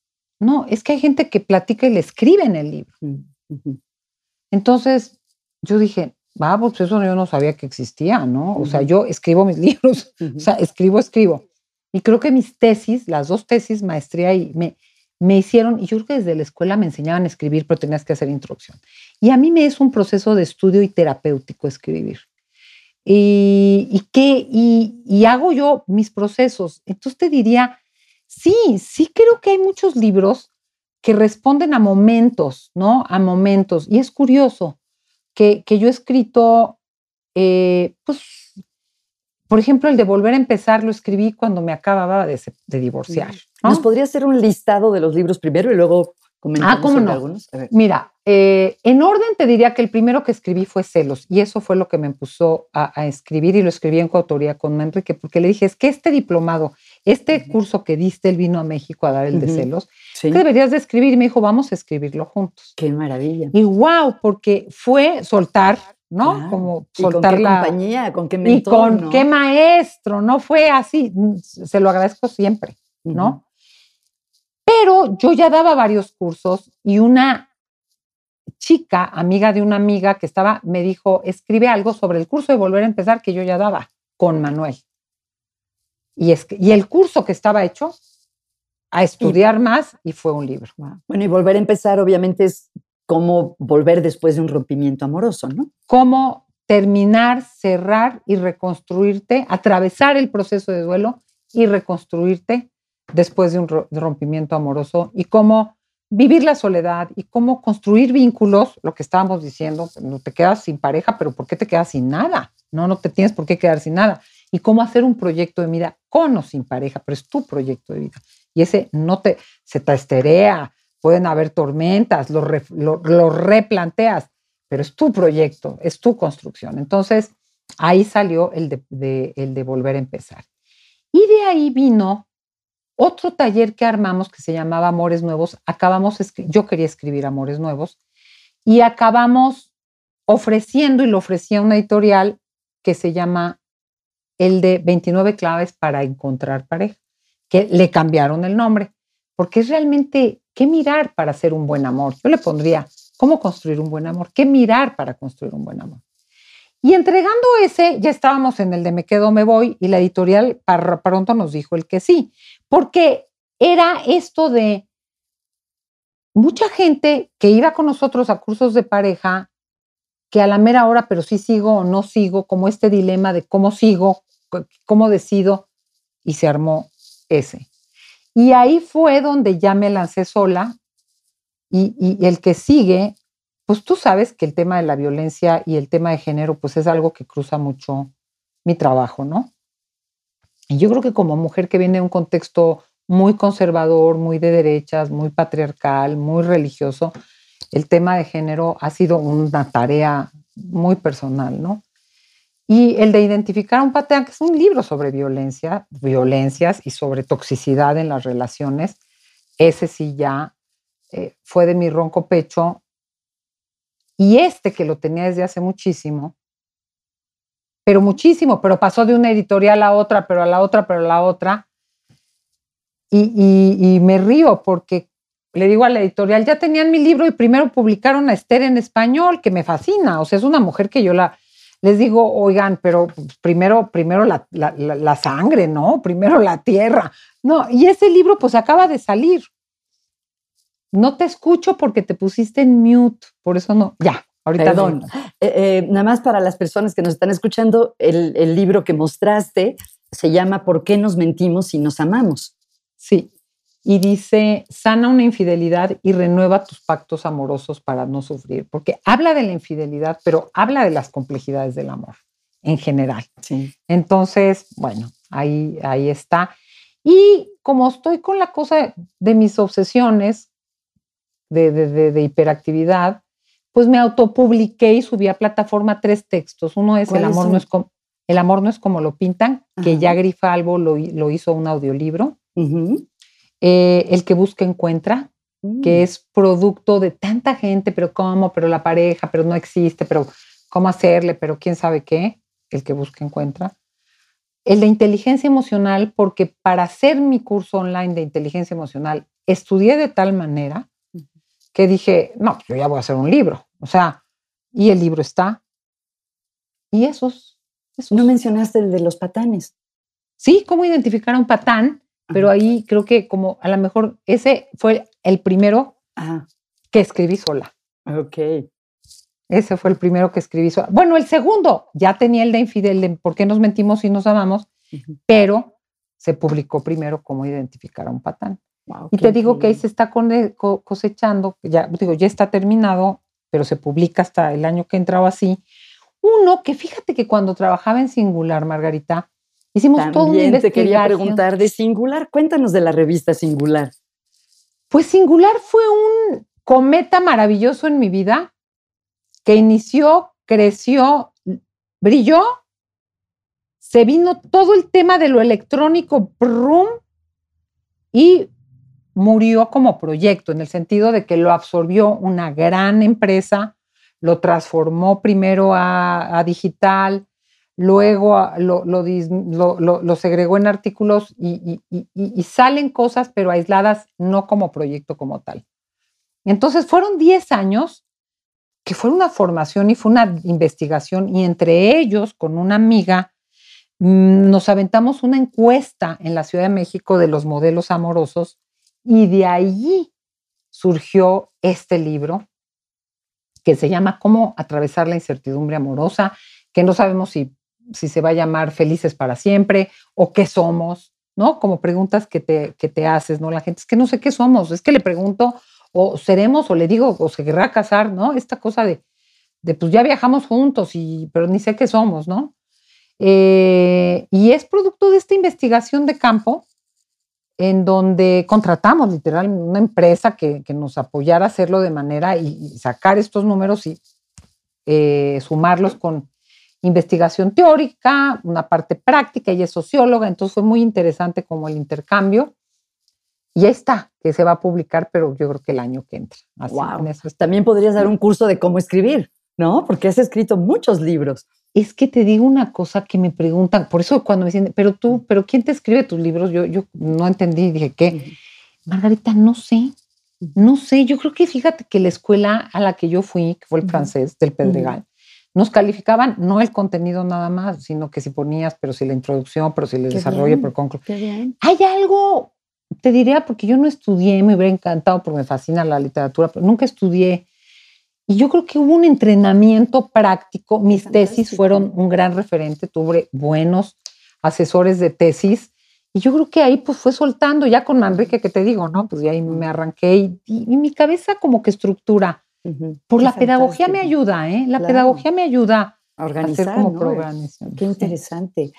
No, es que hay gente que platica y le escribe en el libro. Mm. Entonces, yo dije, va, pues eso yo no sabía que existía, ¿no? O sea, Ujú. yo escribo mis libros, Ujú. o sea, escribo, escribo. Y creo que mis tesis, las dos tesis, maestría, y me, me hicieron, y yo creo que desde la escuela me enseñaban a escribir, pero tenías que hacer introducción. Y a mí me es un proceso de estudio y terapéutico escribir. Y, y, qué, y, y hago yo mis procesos. Entonces te diría, sí, sí creo que hay muchos libros que responden a momentos, ¿no? A momentos. Y es curioso que, que yo he escrito, eh, pues, por ejemplo, el de volver a empezar lo escribí cuando me acababa de, divorciar. ¿no? ¿Nos podría hacer un listado de los libros primero y luego comentamos Ah, ¿cómo sobre no? algunos? A ver. Mira, eh, en orden te diría que el primero que escribí fue Celos y eso fue lo que me impulsó a, a escribir y lo escribí en coautoría con Enrique porque le dije, es que este diplomado, este curso que diste, él vino a México a dar el de. Celos, Sí. ¿qué deberías de escribir? Y me dijo, vamos a escribirlo juntos. Qué maravilla. Y wow, porque fue soltar, ¿no? Claro. Como ¿Y con soltar qué la... compañía? ¿Con qué Y mentor? con no? qué maestro, no fue así, se lo agradezco siempre. ¿no? Pero yo ya daba varios cursos y una chica, amiga de una amiga que estaba, me dijo, escribe algo sobre el curso de volver a empezar que yo ya daba con Manuel. Y, es que- y el curso que estaba hecho a estudiar más y fue un libro. Bueno, y volver a empezar, obviamente, es como volver después de un rompimiento amoroso, ¿no? Cómo terminar, cerrar y reconstruirte, atravesar el proceso de duelo y reconstruirte después de un ro- rompimiento amoroso y cómo vivir la soledad y cómo construir vínculos, lo que estábamos diciendo, no te quedas sin pareja, pero ¿por qué te quedas sin nada? No, no te tienes por qué quedar sin nada. Y cómo hacer un proyecto de vida con o sin pareja, pero es tu proyecto de vida. Y ese no te, se te esterea, pueden haber tormentas, lo, re- lo- lo replanteas, pero es tu proyecto, es tu construcción. Entonces, ahí salió el de, el de volver a empezar. Y de ahí vino otro taller que armamos que se llamaba Amores Nuevos. Acabamos, yo quería escribir Amores Nuevos y acabamos ofreciendo, y lo ofrecía una editorial que se llama el de 29 claves para encontrar pareja, que le cambiaron el nombre, porque es realmente qué mirar para hacer un buen amor. Yo le pondría cómo construir un buen amor, qué mirar para construir un buen amor. Y entregando ese, ya estábamos en el de Me quedo, me voy, y la editorial para pronto nos dijo el que sí, porque era esto de mucha gente que iba con nosotros a cursos de pareja, que a la mera hora, pero sí sigo o no sigo, como este dilema de cómo sigo, cómo decido, y se armó ese. Y ahí fue donde ya me lancé sola, y, y el que sigue, pues tú sabes que el tema de la violencia y el tema de género, pues es algo que cruza mucho mi trabajo, ¿no? Y yo creo que como mujer que viene de un contexto muy conservador, muy de derechas, muy patriarcal, muy religioso, el tema de género ha sido una tarea muy personal, ¿no? Y el de identificar un patrón, que es un libro sobre violencia, violencias y sobre toxicidad en las relaciones, ese sí ya eh, fue de mi ronco pecho. Y este que lo tenía desde hace muchísimo, pero muchísimo, pero pasó de una editorial a otra, pero a la otra, pero a la otra. Y, me río porque le digo a la editorial, ya tenían mi libro y primero publicaron a Esther en español, que me fascina. O sea, es una mujer que yo la, les digo, oigan, pero primero, primero la, la, sangre, ¿no? Primero la tierra. No, y ese libro pues acaba de salir. No te escucho porque te pusiste en mute, por eso no. Ya, ahorita Perdón. Eh, eh, nada más para las personas que nos están escuchando, el, el libro que mostraste se llama ¿Por qué nos mentimos si nos amamos? Sí, y dice, sana una infidelidad y renueva tus pactos amorosos para no sufrir, porque habla de la infidelidad, pero habla de las complejidades del amor en general. Sí. Entonces, bueno, ahí, ahí está. Y como estoy con la cosa de mis obsesiones de, de, hiperactividad, pues me autopubliqué y subí a plataforma tres textos. Uno es El amor, no es como, el amor no es como lo pintan, que ya Grifa Albo lo, lo hizo un audiolibro. Eh, el que busca encuentra, que mm. es producto de tanta gente, pero cómo, pero la pareja, pero no existe, pero cómo hacerle, pero quién sabe qué, el que busca encuentra. El de inteligencia emocional, porque para hacer mi curso online de inteligencia emocional, estudié de tal manera que dije, no, yo ya voy a hacer un libro. O sea, y el libro está. Y esos. esos. No mencionaste el de los patanes. Sí, cómo identificar a un patán pero ahí creo que como a lo mejor ese fue el primero que escribí sola. Ok. Ese fue el primero que escribí sola. Bueno, el segundo ya tenía el de infidel, de por qué nos mentimos y nos amamos, pero se publicó primero cómo identificar a un patán. y te digo que ahí se está cosechando, ya digo, ya está terminado, pero se publica hasta el año que entraba así. Uno que fíjate que cuando trabajaba en Singular, Margarita, Hicimos todo un te quería preguntar de Singular. Cuéntanos de la revista Singular. Pues Singular fue un cometa maravilloso en mi vida que inició, creció, brilló, se vino todo el tema de lo electrónico, brum, y murió como proyecto, en el sentido de que lo absorbió una gran empresa, lo transformó primero a, a digital, luego lo, lo, segregó en artículos y, salen cosas, pero aisladas, no como proyecto como tal. Entonces fueron 10 años que fue una formación y fue una investigación y entre ellos, con una amiga, mm, nos aventamos una encuesta en la Ciudad de México de los modelos amorosos y de allí surgió este libro que se llama Cómo atravesar la incertidumbre amorosa, que no sabemos si si se va a llamar felices para siempre o qué somos, ¿no? Como preguntas que te, que te haces, ¿no? La gente es que no sé qué somos, es que le pregunto o seremos o le digo o se querrá casar, ¿no? Esta cosa de, de pues ya viajamos juntos, y, pero ni sé qué somos, ¿no? Eh, y es producto de esta investigación de campo en donde contratamos literal una empresa que, que nos apoyara a hacerlo de manera y, sacar estos números y eh, sumarlos con investigación teórica, una parte práctica, ella es socióloga, entonces fue muy interesante como el intercambio. Y ahí está, que se va a publicar, pero yo creo que el año que entra. wow. También podrías dar un curso de cómo escribir, ¿no? Porque has escrito muchos libros. Es que te digo una cosa que me preguntan, por eso cuando me dicen, pero tú, pero ¿quién te escribe tus libros? Yo, yo no entendí, dije, ¿qué? Margarita, no sé, no sé, yo creo que fíjate que la escuela a la que yo fui, que fue el francés del Pedregal, nos calificaban no el contenido nada más, sino que si ponías, pero si la introducción, pero si el desarrollo, pero conclusión. Hay algo, te diría, porque yo no estudié, me hubiera encantado porque me fascina la literatura, pero nunca estudié. Y yo creo que hubo un entrenamiento práctico. Mis tesis fueron un gran referente, tuve buenos asesores de tesis. Y yo creo que ahí pues fue soltando, ya con Manrique, que te digo, ¿no? Pues ya ahí me arranqué y, y mi cabeza como que estructura por la pedagogía me ayuda, ¿eh? La pedagogía me ayuda a organizar, como programación. Qué interesante.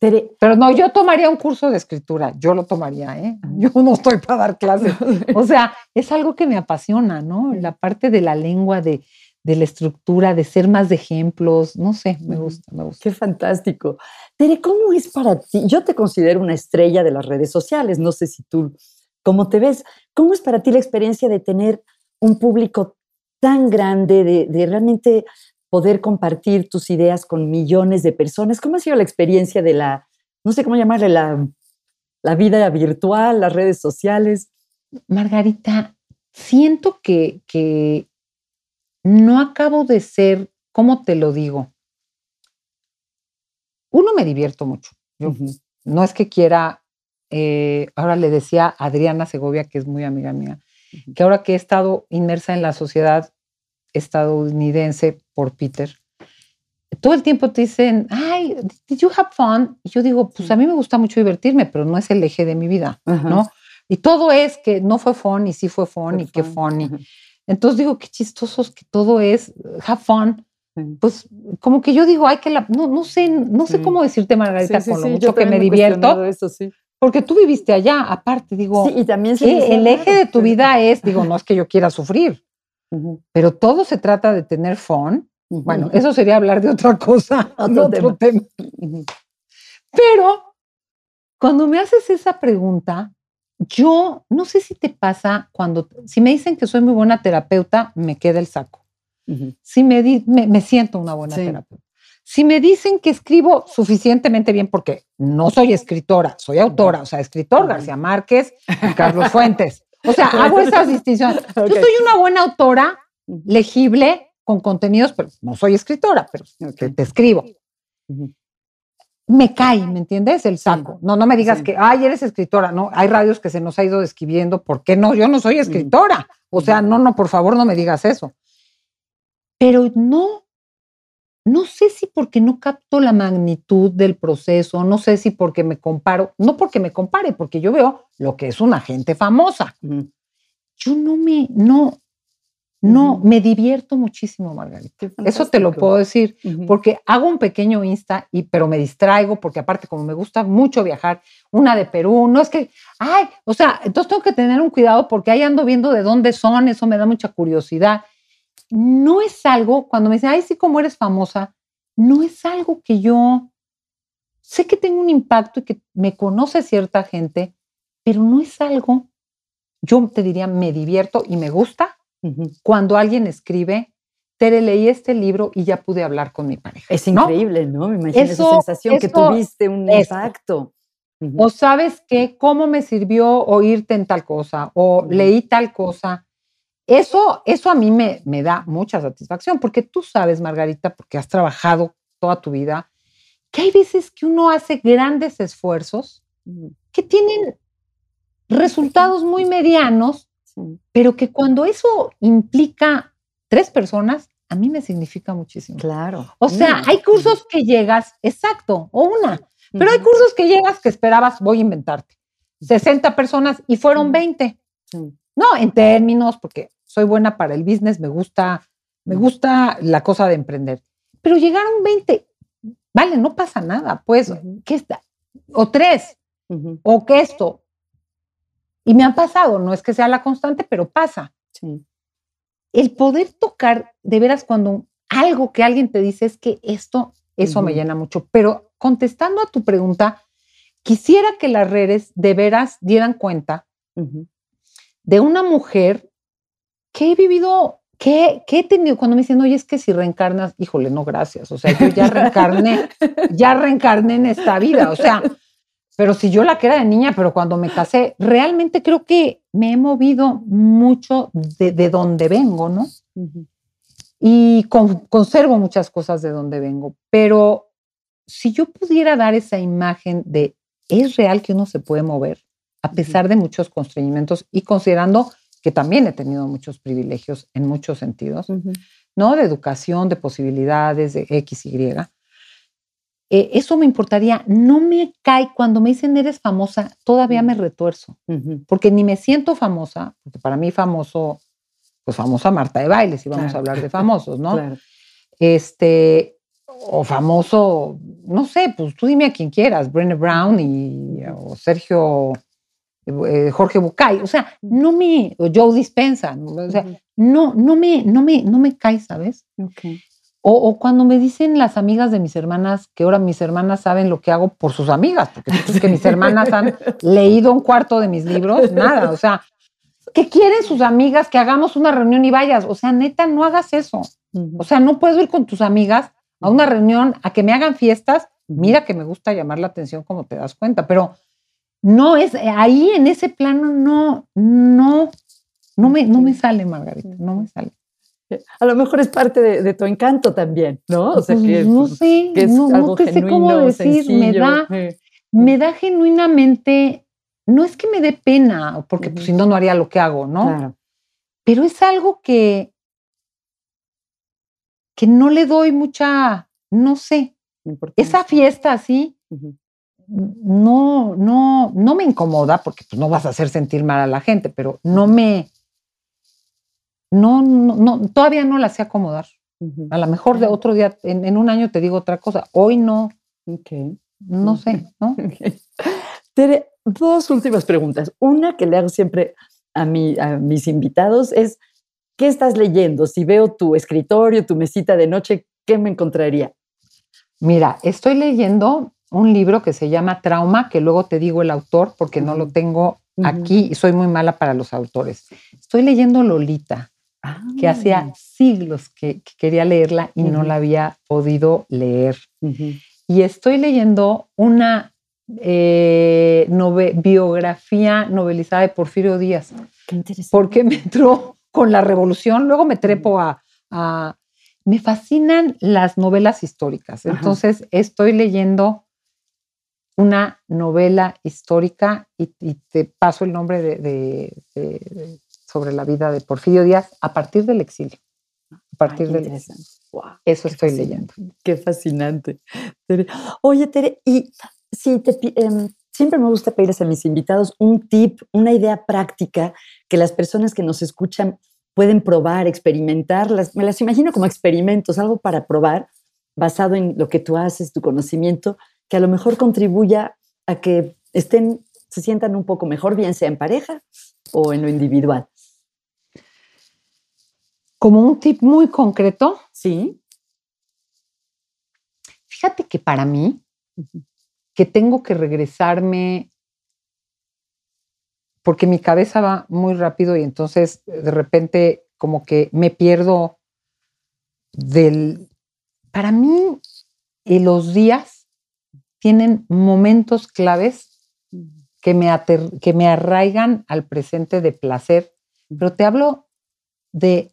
Pero no, yo tomaría un curso de escritura, yo lo tomaría, ¿eh? Yo no estoy para dar clases. O sea, es algo que me apasiona, ¿no? La parte de la lengua, de, de la estructura, de ser más de ejemplos, no sé, me gusta, me gusta. Qué fantástico. Tere, ¿cómo es para ti? Yo te considero una estrella de las redes sociales, no sé si tú, ¿cómo te ves? ¿Cómo es para ti la experiencia de tener un público tan grande, de, de realmente poder compartir tus ideas con millones de personas. ¿Cómo ha sido la experiencia de la, no sé cómo llamarle, la, la vida virtual, las redes sociales? Margarita, siento que, que no acabo de ser, ¿cómo te lo digo? Uno me divierto mucho. No es que quiera, eh, ahora le decía a Adriana Segovia, que es muy amiga mía, que ahora que he estado inmersa en la sociedad estadounidense por Peter, todo el tiempo te dicen, ay, did you have fun? Y yo digo, pues a mí me gusta mucho divertirme, pero no es el eje de mi vida, ¿no? Y todo es que no fue fun y sí fue fun y qué fun. Entonces digo, qué chistosos que todo es have fun. Pues como que yo digo, ay, que la, no, no sé, no sé cómo decirte, Margarita, con lo mucho que me divierto. Eso, porque tú viviste allá, aparte, digo, y también el eje de tu vida es, digo, no es que yo quiera sufrir, pero todo se trata de tener fun. Bueno, eso sería hablar de otra cosa, otro, tema. Pero cuando me haces esa pregunta, yo no sé si te pasa cuando, si me dicen que soy muy buena terapeuta, me queda el saco. Si me, me, siento una buena terapeuta. Si me dicen que escribo suficientemente bien, porque no soy escritora, soy autora, o sea, escritor García Márquez y Carlos Fuentes. O sea, hago esas distinciones. Yo soy una buena autora, legible, con contenidos, pero no soy escritora, pero te, escribo. Me cae, ¿me entiendes? El saco. No, no me digas que, ay, eres escritora. No, hay radios que se nos ha ido describiendo. ¿Por qué no? Yo no soy escritora. O sea, no, no, por favor, no me digas eso. Pero no, no sé si porque no capto la magnitud del proceso, no sé si porque me comparo, no porque me compare, porque yo veo lo que es una gente famosa. Yo no me, no, no, me divierto muchísimo, Margarita. Eso te lo puedo decir, porque hago un pequeño Insta, y, pero me distraigo, porque aparte como me gusta mucho viajar, una de Perú, no es que, ay, o sea, entonces tengo que tener un cuidado porque ahí ando viendo de dónde son, eso me da mucha curiosidad no es algo, cuando me dicen, ay, sí, como eres famosa, no es algo que yo sé que tengo un impacto y que me conoce cierta gente, pero no es algo, yo te diría, me divierto y me gusta cuando alguien escribe, Tere, leí este libro y ya pude hablar con mi pareja. Es increíble, ¿no? Me imagino esa sensación que tuviste un impacto. O sabes qué, cómo me sirvió oírte en tal cosa, o leí tal cosa, eso, eso a mí me, me da mucha satisfacción, porque tú sabes, Margarita, porque has trabajado toda tu vida, que hay veces que uno hace grandes esfuerzos que tienen resultados muy medianos, pero que cuando eso implica tres personas, a mí me significa muchísimo. Claro. O sea, hay cursos que llegas, exacto, o una, pero hay cursos que llegas que esperabas, voy a inventarte, 60 personas y fueron 20. No, en términos, porque soy buena para el business, me gusta, me gusta la cosa de emprender. Pero llegaron 20, vale, no pasa nada, pues, ¿qué está? O tres, o que esto. Y me han pasado, no es que sea la constante, pero pasa. El poder tocar, de veras, cuando algo que alguien te dice es que esto, eso me llena mucho. Pero contestando a tu pregunta, quisiera que las redes de veras dieran cuenta de una mujer que he vivido, que, he tenido, cuando me dicen, oye, es que si reencarnas, híjole, no, gracias. O sea, yo ya reencarné, ya reencarné en esta vida. O sea, pero si yo la que era de niña, pero cuando me casé, realmente creo que me he movido mucho de, donde vengo, ¿no? Y conservo muchas cosas de donde vengo, pero si yo pudiera dar esa imagen de es real que uno se puede mover a pesar de muchos constreñimientos y considerando que también he tenido muchos privilegios en muchos sentidos, ¿no? De educación, de posibilidades, de X, Y. Eh, eso me importaría. No me cae cuando me dicen eres famosa, todavía me retuerzo, porque ni me siento famosa, porque para mí famoso, pues famosa Marta de Bailes, y vamos a hablar de famosos, ¿no? Este, o famoso, no sé, pues tú dime a quien quieras, Brené Brown y, o Sergio, eh, Jorge Bucay, o sea, no me, o Joe Dispensa, o sea, no, no me, no me, no me cae, ¿sabes? O, o, cuando me dicen las amigas de mis hermanas que ahora mis hermanas saben lo que hago por sus amigas, porque es que mis hermanas han leído un cuarto de mis libros, nada, o sea, ¿qué quieren sus amigas? Que hagamos una reunión y vayas, o sea, neta, no hagas eso. O sea, no puedo ir con tus amigas a una reunión, a que me hagan fiestas. Mira que me gusta llamar la atención como te das cuenta, pero no es, eh, ahí en ese plano no, no, no me, no me sale, Margarita, no me sale. A lo mejor es parte de, tu encanto también, ¿no? O sea, que, no sé, es no, algo sé cómo decir, me da, me da genuinamente, no es que me dé pena, porque pues, si no, no haría lo que hago, ¿no? Claro. Pero es algo que, que no le doy mucha, no sé, esa fiesta así, no, no, no me incomoda porque pues, no vas a hacer sentir mal a la gente, pero no me, no, no, todavía no la sé acomodar. A lo mejor de otro día, en, un año te digo otra cosa. Hoy no. No sé, ¿no? Tere, dos últimas preguntas. Una que le hago siempre a, mi, a mis invitados es, ¿qué estás leyendo? Si veo tu escritorio, tu mesita de noche, ¿qué me encontraría? Mira, estoy leyendo un libro que se llama Trauma, que luego te digo el autor porque no lo tengo aquí y soy muy mala para los autores. Estoy leyendo Lolita, que hacía ah. siglos que, quería leerla y no la había podido leer. Y estoy leyendo una eh, biografía novelizada de Porfirio Díaz. Qué interesante. Porque me entró con la revolución, luego me trepo a, me fascinan las novelas históricas. Entonces estoy leyendo una novela histórica y, te paso el nombre de, sobre la vida de Porfirio Díaz a partir del exilio. A partir del exilio. Eso estoy leyendo. Qué fascinante. Oye, Tere, y si te, em, siempre me gusta pedirles a mis invitados un tip, una idea práctica que las personas que nos escuchan pueden probar, experimentar. me las imagino como experimentos, algo para probar basado en lo que tú haces, tu conocimiento que a lo mejor contribuya a que estén, se sientan un poco mejor, bien sea en pareja o en lo individual. Como un tip muy concreto. Sí. Fíjate que para mí, que tengo que regresarme porque mi cabeza va muy rápido y entonces de repente como que me pierdo del... Para mí, en los días tienen momentos claves que me, que me arraigan al presente de placer, pero te hablo de,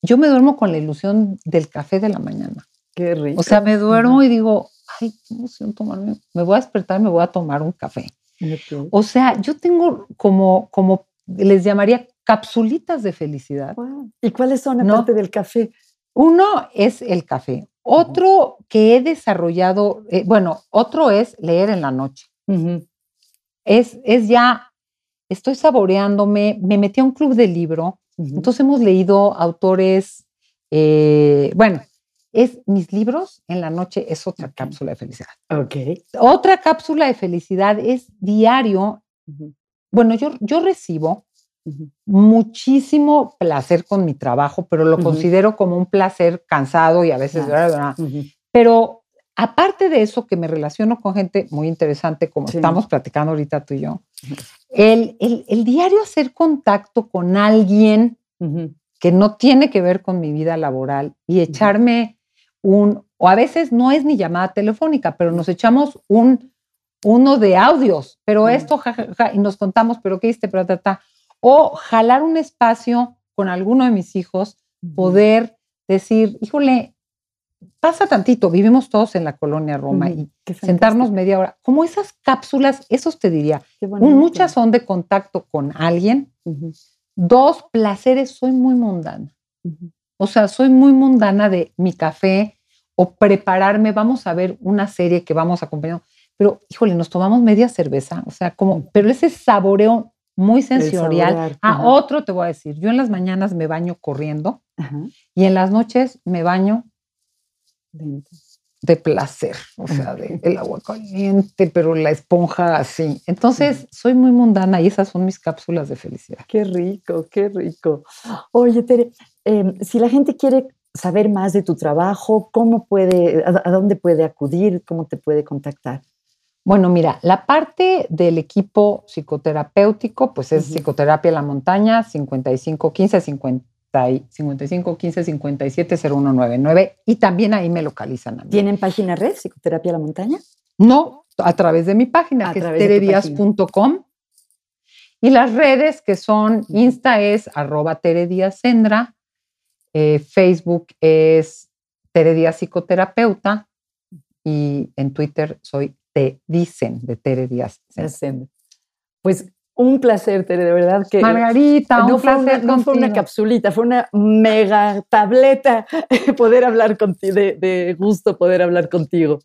yo me duermo con la ilusión del café de la mañana. Qué rico. O sea, me duermo y digo, ay, qué emoción tomarme, me voy a despertar y me voy a tomar un café. O sea, yo tengo como, como les llamaría capsulitas de felicidad. ¿Y cuáles son aparte del café? Uno es el café. Otro que he desarrollado, eh, bueno, otro es leer en la noche. es, es ya, estoy saboreándome, me metí a un club de libro, entonces hemos leído autores, eh, bueno, es mis libros en la noche es otra cápsula de felicidad. Ok. Otra cápsula de felicidad es diario. Bueno, yo, yo recibo muchísimo placer con mi trabajo, pero lo considero como un placer cansado y a veces, pero aparte de eso, que me relaciono con gente muy interesante, como estamos platicando ahorita tú y yo, el, el, diario hacer contacto con alguien que no tiene que ver con mi vida laboral y echarme un, o a veces no es ni llamada telefónica, pero nos echamos un, uno de audios, pero esto, y nos contamos, pero qué hiciste, pero ta, o jalar un espacio con alguno de mis hijos, poder decir, híjole, pasa tantito, vivimos todos en la colonia Roma y sentarnos media hora, como esas cápsulas, esos te diría, muchas son de contacto con alguien, dos placeres, soy muy mundana, o sea, soy muy mundana de mi café o prepararme, vamos a ver una serie que vamos a acompañar, pero híjole, nos tomamos media cerveza, o sea, como, pero ese saboreo muy sensorial. A otro te voy a decir, yo en las mañanas me baño corriendo y en las noches me baño de placer, o sea, de el agua caliente, pero la esponja así. Entonces, soy muy mundana y esas son mis cápsulas de felicidad. Qué rico, qué rico. Oye, Tere, em, si la gente quiere saber más de tu trabajo, ¿cómo puede, a, dónde puede acudir, cómo te puede contactar? Bueno, mira, la parte del equipo psicoterapéutico, pues es Psicoterapia La Montaña, 5515 50 55 15 57 0199 y también ahí me localizan. A ¿Tienen página red, Psicoterapia La Montaña? No, a través de mi página, que es teredias.com. Y las redes que son, Insta es arroba terediasendra, eh, Facebook es Teredías Psicoterapeuta y en Twitter soy Te Dicen de Tere Pues un placer, Tere, de verdad que. Margarita, no un fue placer. Una, no fue una capsulita, fue una mega tableta poder hablar contigo, de, gusto poder hablar contigo.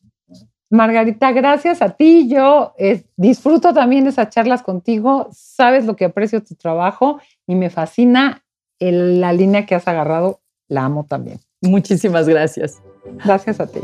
Margarita, gracias a ti. Yo eh, disfruto también esas charlas contigo. Sabes lo que aprecio tu trabajo y me fascina la línea que has agarrado. La amo también. Muchísimas gracias. Gracias a ti.